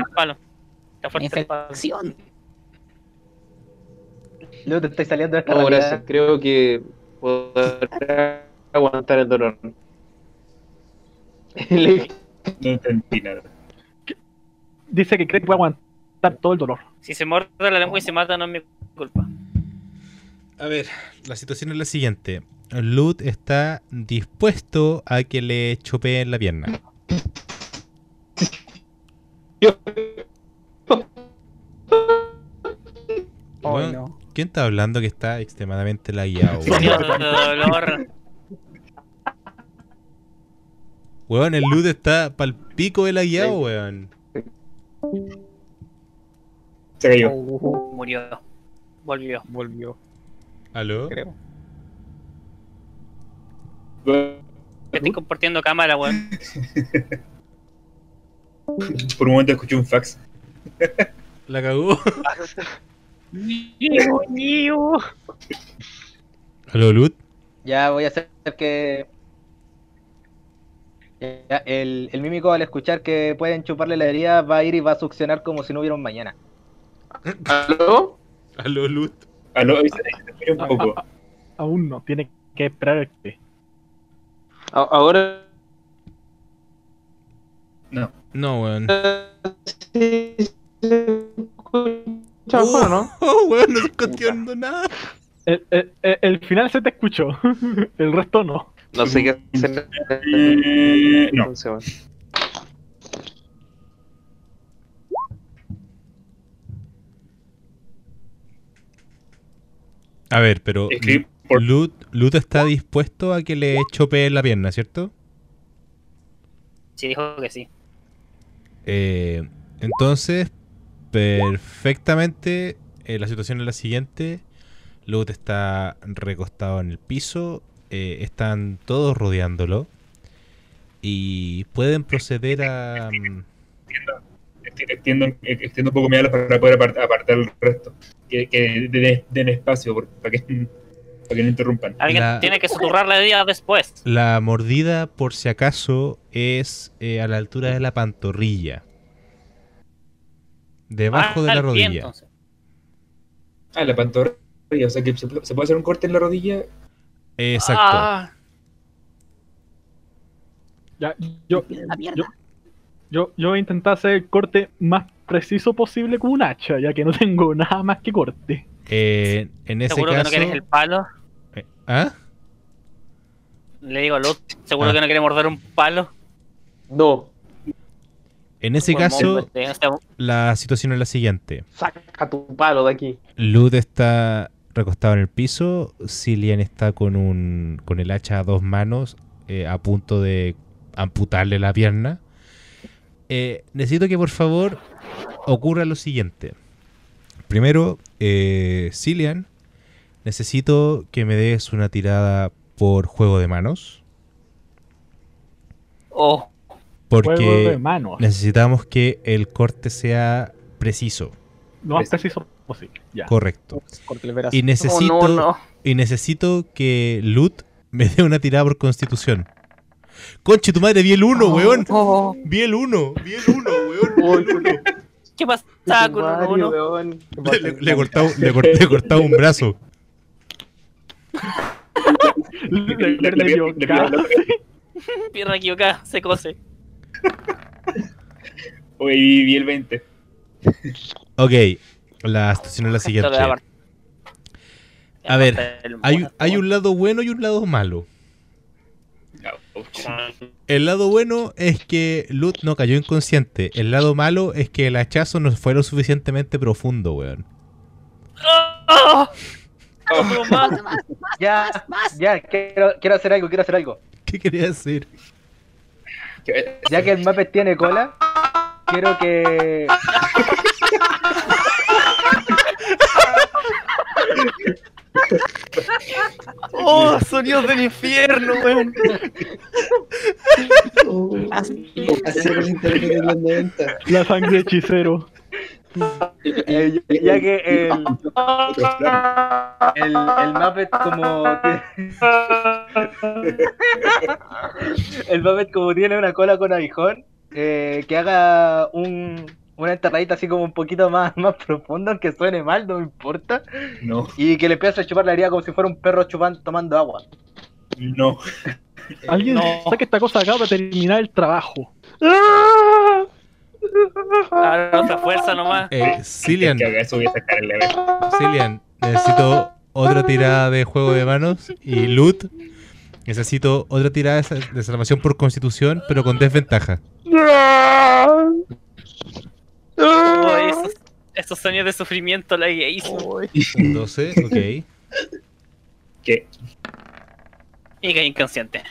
Infección. Luego te estoy saliendo de esta No, gracias. Creo que podrá aguantar el dolor. Dice que cree que puede aguantar todo el dolor. Si se muerde la lengua y se mata, no es mi culpa. A ver, la situación es la siguiente. Lut está dispuesto a que le chopeen la pierna. Ay, Weón, no. ¿Quién está hablando que está extremadamente lagueado? Weón? Weón, el Lut está pal pico de lagueado, weón. Se cayó. Murió. Volvió. Volvió. ¿Aló? creo. Estoy compartiendo cámara, weón. Por un momento escuché un fax. La cagó. ¿Aló, Lut? Ya voy a hacer que. Ya, el, el mímico al escuchar que pueden chuparle la herida va a ir y va a succionar como si no hubiera un mañana. ¿Aló? ¿Aló, Lut? Aló, ahí se ahí se escucha un poco. A- a- aún no, tiene que esperar. A- Ahora. No. No, weón. sí, se escucha mejor, ¿no? Oh, weón, no estoy entiendo nada. El, el- el- el final se te escuchó, el resto no. No sé qué hacer. Eh, no. Entonces, bueno. A ver, pero por- Lut, Lut está dispuesto a que le chopee la pierna, ¿cierto? Sí, dijo que sí. Eh, entonces, perfectamente, eh, la situación es la siguiente. Lut está recostado en el piso, eh, están todos rodeándolo y pueden proceder a... Extiendo, extiendo un poco mi ala para poder apart- apartar el resto. Que, que den, den espacio por- para, que, para que no interrumpan. Alguien La- tiene que suturrar la herida después. La mordida, por si acaso, es eh, a la altura de la pantorrilla. Debajo Ah, de la el pie, rodilla. entonces. Ah, la pantorrilla. O sea que se, puede- se puede hacer un corte en la rodilla. Exacto. Ah, Ya, La yo, yo, yo voy a intentar hacer el corte más preciso posible con un hacha, ya que no tengo nada más que corte. Eh, en ese seguro que no quieres el palo. eh, ¿Ah? Le digo a Lut, seguro Ah. que no quiere morder un palo. No, En ese caso, en este- la situación es la siguiente. saca tu palo de aquí. Lud está recostado en el piso, Cillian está con un con el hacha a dos manos eh, a punto de amputarle la pierna. Eh, necesito que por favor ocurra lo siguiente. Primero, eh, Cillian, necesito que me des una tirada por juego de manos. Oh, Juego de Porque manos. necesitamos que el corte sea preciso. Lo más preciso posible. Ya. Correcto. Y necesito, oh, no, no. y necesito que Lut me dé una tirada por constitución. Conche, tu madre, vi el 1, weón. Oh, Vi el 1, vi el 1, weón. vi el. ¿Qué pasa con uno? weón. Le, le- cortado, le, cort- le un brazo. Gas. le- Pierna equivocada, se cose. Oye, vi, el 20. Ok, la situación es la siguiente. A ver, Hay, hay un lado bueno y un lado malo. El lado bueno es que Lut no cayó inconsciente. El lado malo es que el hachazo no fue lo suficientemente profundo, weón. ¡Ah! No puedo más. Más, más, Ya, más, más. ya, quiero, quiero hacer algo, quiero hacer algo. ¿Qué quería decir? Ya que el Muppet tiene cola, quiero que. ¡Oh, sonidos del infierno, weón! Así era el internet de los 90. La sangre hechicero. eh, ya que el, plan. el, el Muppet como tiene, el Muppet como tiene una cola con aguijón, eh, que haga un, una enterradita así como un poquito más, más profundo, aunque suene mal, no me importa, No, y que le empiece a chupar la herida como si fuera un perro chupando, tomando agua. no. Alguien No. saque esta cosa acá para terminar el trabajo. Ahora otra fuerza nomás. Eh, Cillian, necesito otra tirada de juego de manos. Y Lut, necesito otra tirada de sa- de salvación por constitución, pero con desventaja. Oh, esos, esos sonidos de sufrimiento la hizo. Un 12, ok. Que Y que inconsciente.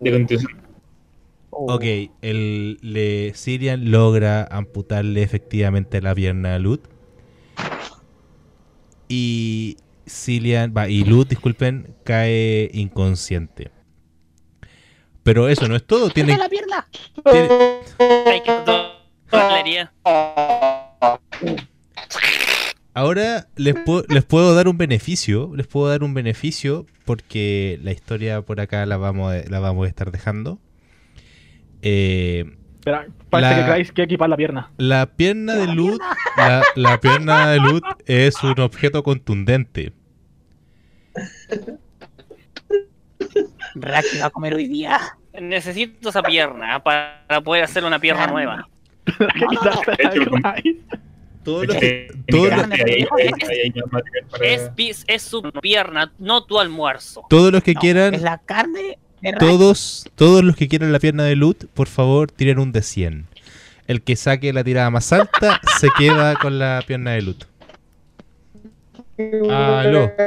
De constitución. ok, el le, Sirian logra amputarle efectivamente la pierna a Lut. Y Cillian, va, y Luz, disculpen, cae inconsciente. Pero eso no es todo, tiene, la pierna! tiene- Que. Ahora les, pu- les puedo dar un beneficio, les puedo dar un beneficio porque la historia por acá la vamos a, la vamos a estar dejando. Eh, Espera, parece La- que Christ quiere equipar la pierna. la pierna de Luz, la, la pierna de Luz es un objeto contundente. Raki va a comer hoy día. Necesito esa pierna para poder hacer una pierna nueva. Es, su pierna, no tu almuerzo. todos los que No, quieran, Es la carne de todos, todos los que quieran la pierna de Luz, por favor, tiren un de 100. El que saque la tirada más alta se queda con la pierna de Luz. Aló.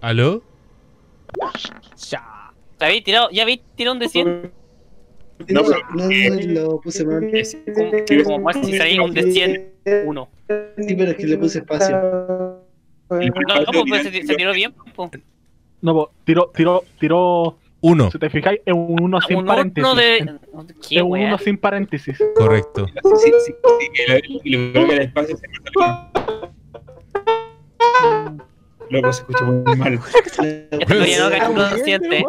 ¿Aló? Ya. ¿Ya habéis tirado, ya habéis tirado un de 100? No, No, pero- no, no, lo puse mal. Es- Como, como muerte si salía un de 100, uno. Sí, pero es que le puse espacio. No, no, pues se, se tiró bien. po. No, po, tiró, tiró, tiró. Uno, Si te fijáis, es un 1 sin Un paréntesis. uno de. Es ¿Qué un? 1 sin paréntesis. correcto. Sí, sí, sí, y lo- que el espacio se me salió. Luego se escucha muy mal. Consciente.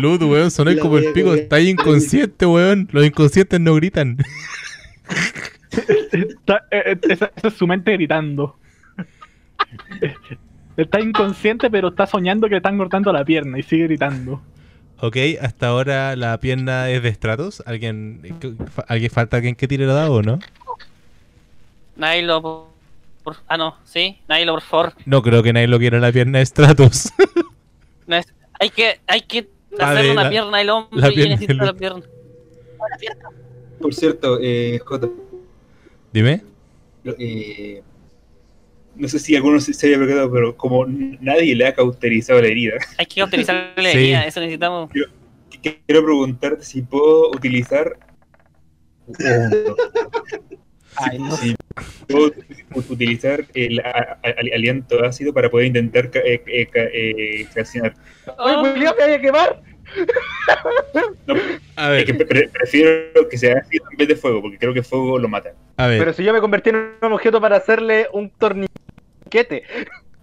Luz, weón, La como el pico. Está inconsciente, weón. Los inconscientes no gritan. Está- eh, eh, esa, esa es su mente gritando. Está inconsciente, pero está soñando que le están cortando la pierna y sigue gritando. Ok, hasta ahora la pierna es de Stratos. ¿Alguien, ¿alguien falta alguien que tire el dado o no? Nailo, por, por- Ah, no, sí. Nailo, por favor. No creo que nadie lo quiera la pierna de Stratos. No es- hay que, hay que Ah, hacerle una la- pierna al hombre la y pierna necesito del- la pierna. Por cierto, eh, J, Dime. eh, no sé si alguno se se haya percatado, pero como nadie le ha cauterizado la herida, Hay que utilizar la Sí. herida, eso necesitamos. qu- quiero preguntarte si puedo utilizar. Ay, no si puedo u- utilizar el a- a- al- aliento ácido para poder intentar eh, eh, eh, calcinar. Oye, William, me hay que quemar. No, A es que ver, pre- prefiero que sea ácido en vez de fuego, porque creo que fuego lo mata. a ver. Pero si yo me convertí en un objeto para hacerle un torniquete.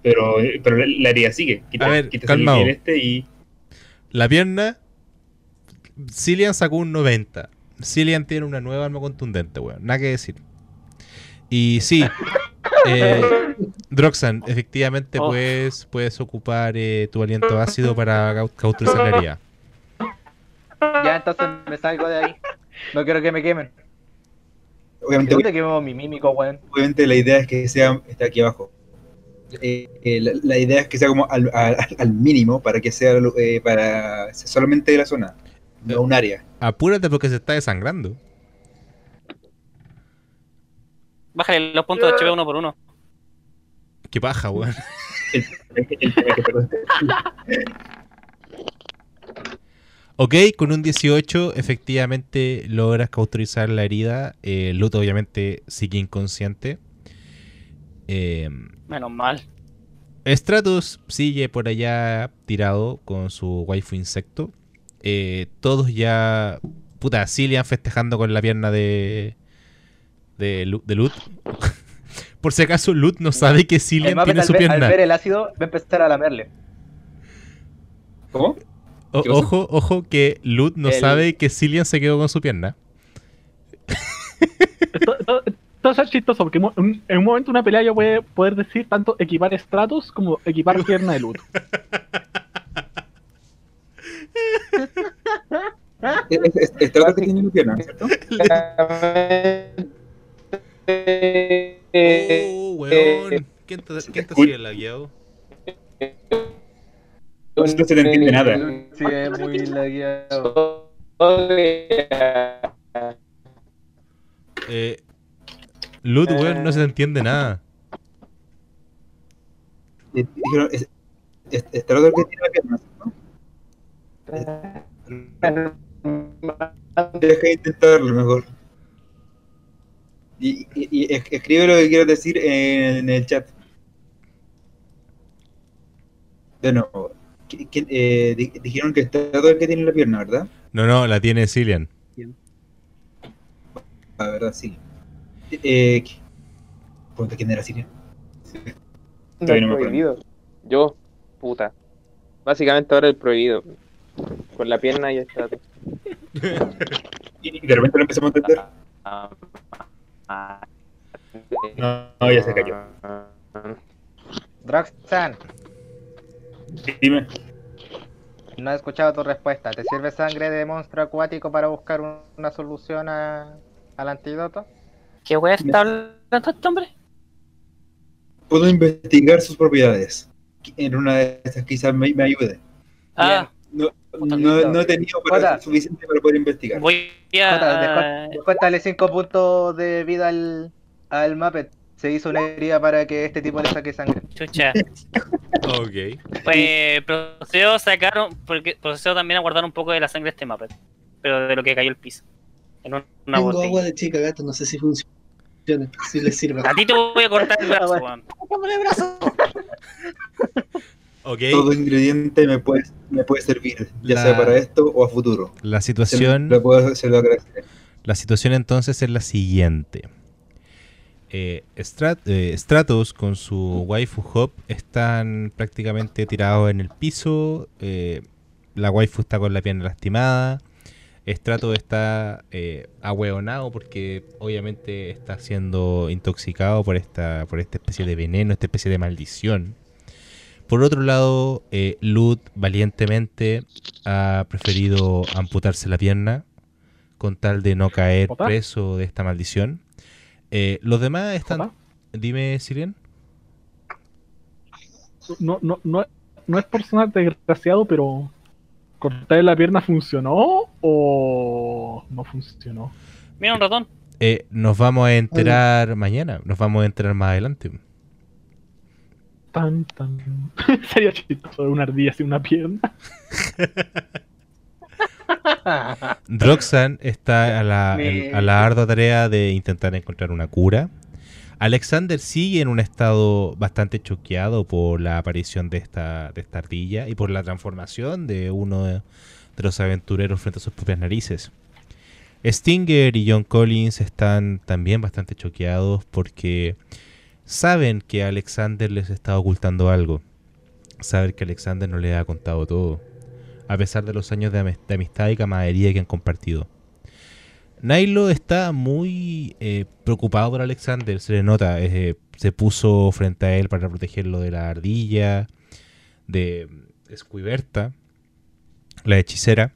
Pero, pero la, herida sigue. Quita, A ver, calmado. el este y. La pierna. Cillian sacó un 90. Cillian tiene una nueva arma contundente, weón. Nada que decir. Y sí, eh, Droxan, efectivamente Oh. puedes, puedes ocupar eh, tu aliento ácido para cau- cauterizar la herida. Ya, entonces me salgo de ahí. No quiero que me quemen. Obviamente, ¿Dónde quemó mi mímico, weón? obviamente la idea es que sea. Está aquí abajo. Eh, eh, la, la idea es que sea como al, al- al mínimo para que sea eh, para solamente de la zona, no un área. Apúrate porque se está desangrando. Bájale los puntos de HP uno por uno. Qué paja, weón. Ok, con un 18 efectivamente logras cauterizar la herida. Eh, Luto obviamente sigue inconsciente. Eh, Menos mal. Stratus sigue por allá tirado con su waifu insecto. Eh, todos ya... Puta, Cillian festejando con la pierna de... De, Lu- de Lut. por si acaso Lut no sabe que Cillian Además, tiene al, su ver, al pierna. ver el ácido, va a empezar a lamerle. ¿Cómo? Ojo, ojo que Lut no El- sabe que Cillian se quedó con su pierna. Esto, esto- esto es chistoso porque en un momento una pelea yo puede poder decir tanto equipar Stratos como equipar pierna de Lut. Tiene pierna, ¿cierto? Oh, weón. ¿Quién te, quién te sigue la guiado? No se te entiende nada. Sí, es muy lagueado. Eh, Lut, weón, no se entiende nada. Eh, Dijeron, es- es- está otro que tiene la pierna, ¿no? Deja de intentarlo mejor. Y, y- y es- escribe lo que quieras decir en, el chat. De nuevo, ¿qui- quién- eh, di- dijeron que está todo el que tiene la pierna, ¿verdad? No, no, la tiene Cillian. La verdad, sí. Eh, ¿qui- Pregunta quién era Siria. No, el prohibido. Yo, puta. Básicamente ahora el prohibido. Con la pierna ya está. Y de repente lo empezamos a entender. No, no, ya se cayó. Droxan, Dime. no he escuchado tu respuesta. ¿Te sirve sangre de monstruo acuático para buscar un- una solución a- al antídoto? ¿Qué wea está hablando este hombre? Puedo investigar sus propiedades. En una de estas quizás me, me ayude. Ah, No, no, no he tenido para- suficiente para poder investigar. voy a. descu- descuéntale 5 puntos de vida al, al Muppet. Se hizo una herida para que este tipo le saque sangre. Chucha. Ok. Pues procedo a sacar. Porque procedo también a guardar un poco de la sangre de este Muppet. Pero de lo que cayó el piso. En un- una Tengo botella. agua de chica gato, no sé si funciona. Si les sirve. A ti te voy a cortar el brazo, Ah, weón. Todo ingrediente me puede, me puede servir, ya La- sea para esto o a futuro. La Se, situación. lo puedo, se lo agradeceré. La situación entonces es la siguiente. Eh, Strat- eh, Stratos con su waifu Hop están prácticamente tirados en el piso. eh, la waifu está con la pierna lastimada. Stratos está eh, ahueonado porque obviamente está siendo intoxicado por esta, por esta especie de veneno, esta especie de maldición. Por otro lado, eh, Lud valientemente ha preferido amputarse la pierna con tal de no caer preso de esta maldición. Eh, los demás están... Dime, Sirien. No, no, no, no es por sonar desgraciado, pero ¿cortar la pierna funcionó o no funcionó? Mira un ratón. Eh, nos vamos a enterar mañana, nos vamos a enterar más adelante. Tan, tan. Sería chistoso una ardilla sin una pierna. Droxan está a la, en- a la ardua tarea de intentar encontrar una cura. Alexander sigue en un estado bastante choqueado por la aparición de esta, de esta ardilla y por la transformación de uno de, de los aventureros frente a sus propias narices. Stinger y John Collins están también bastante choqueados porque saben que Alexander les está ocultando algo. Saben que Alexander no les ha contado todo a pesar de los años de, amistad y camaradería que han compartido. Nailo está muy eh, preocupado por Alexander, se le nota, eh, se puso frente a él para protegerlo de la ardilla, de Squiberta, la hechicera,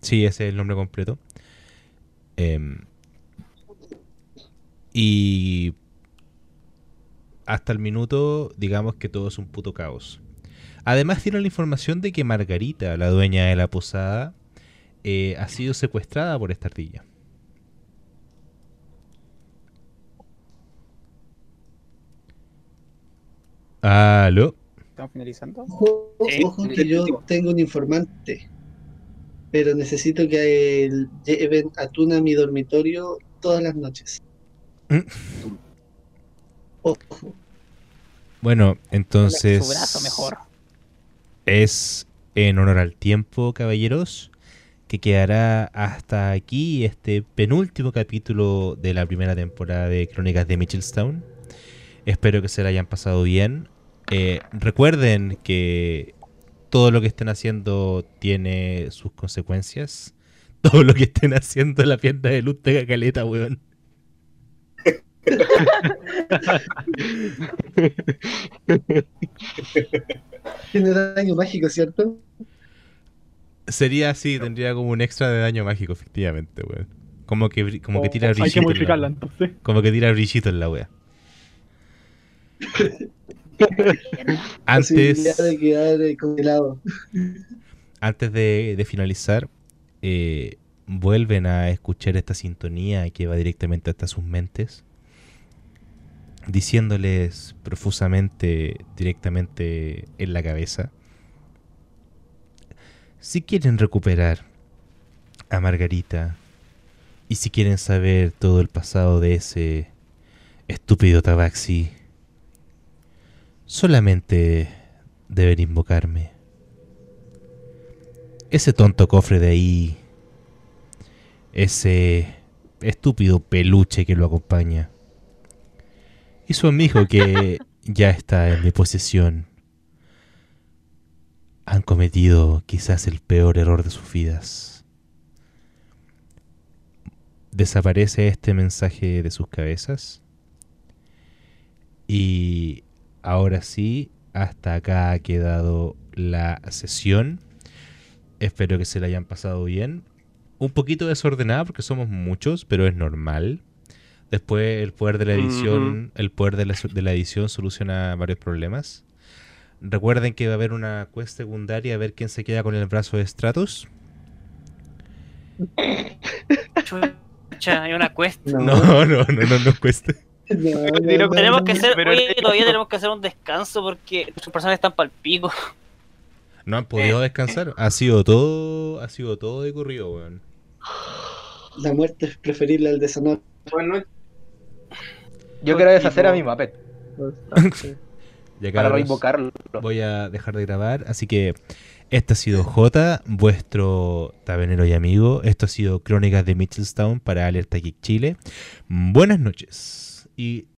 sí, ese es el nombre completo. Em, y hasta el minuto, digamos que todo es un puto caos. Además tiene la información de que Margarita, la dueña de la posada, eh, ha sido secuestrada por esta ardilla. ¿Aló? ¿Estamos finalizando? Ojo, ojo que yo tengo un informante, pero necesito que el- lleven atún a mi dormitorio todas las noches. Mm. Bueno, entonces... Su brazo mejor. Es en honor al tiempo, caballeros, que quedará hasta aquí este penúltimo capítulo de la primera temporada de Crónicas de Mitchellstown. Espero que se la hayan pasado bien. Eh, recuerden que todo lo que estén haciendo tiene sus consecuencias. Todo lo que estén haciendo en la pierna de luz de caleta, weón. Tiene daño mágico, ¿cierto? Sería así, tendría como un extra de daño mágico, efectivamente, weón. Como que, como que tira Oh, Hay que brillito. modificarla entonces. Como que tira brillito en la wea. Antes, de quedar eh, congelado. antes de, de finalizar, eh, vuelven a escuchar esta sintonía que va directamente hasta sus mentes, diciéndoles profusamente, directamente en la cabeza, si quieren recuperar a Margarita y si quieren saber todo el pasado de ese Estúpido Tabaxi. Solamente deben invocarme. Ese tonto cofre de ahí. Ese estúpido peluche que lo acompaña. Y su amigo que ya está en mi posesión. Han cometido quizás el peor error de sus vidas. Desaparece este mensaje de sus cabezas. Y ahora sí, hasta acá ha quedado la sesión. Espero que se la hayan pasado bien. Un poquito desordenada porque somos muchos, pero es normal. Después el poder de la edición, el poder de la, de la edición soluciona varios problemas. Recuerden que va a haber una quest secundaria a ver quién se queda con el brazo de Stratus. Chucha, hay una quest. No, no, no, no, no, no tenemos que hacer, Pero- oye, todavía tenemos que hacer un descanso porque nuestros personajes están pal pico. No han podido descansar. Ha sido todo, ha sido todo de corrido, weón. La muerte es preferible al deshonor. Yo quiero deshacer a mi Muppet para cabros, reinvocarlo. Voy a dejar de grabar, así que este ha sido J, vuestro tabernero y amigo. Esto ha sido Crónicas de Mitchellstown para Alerta Geek Chile. Buenas noches y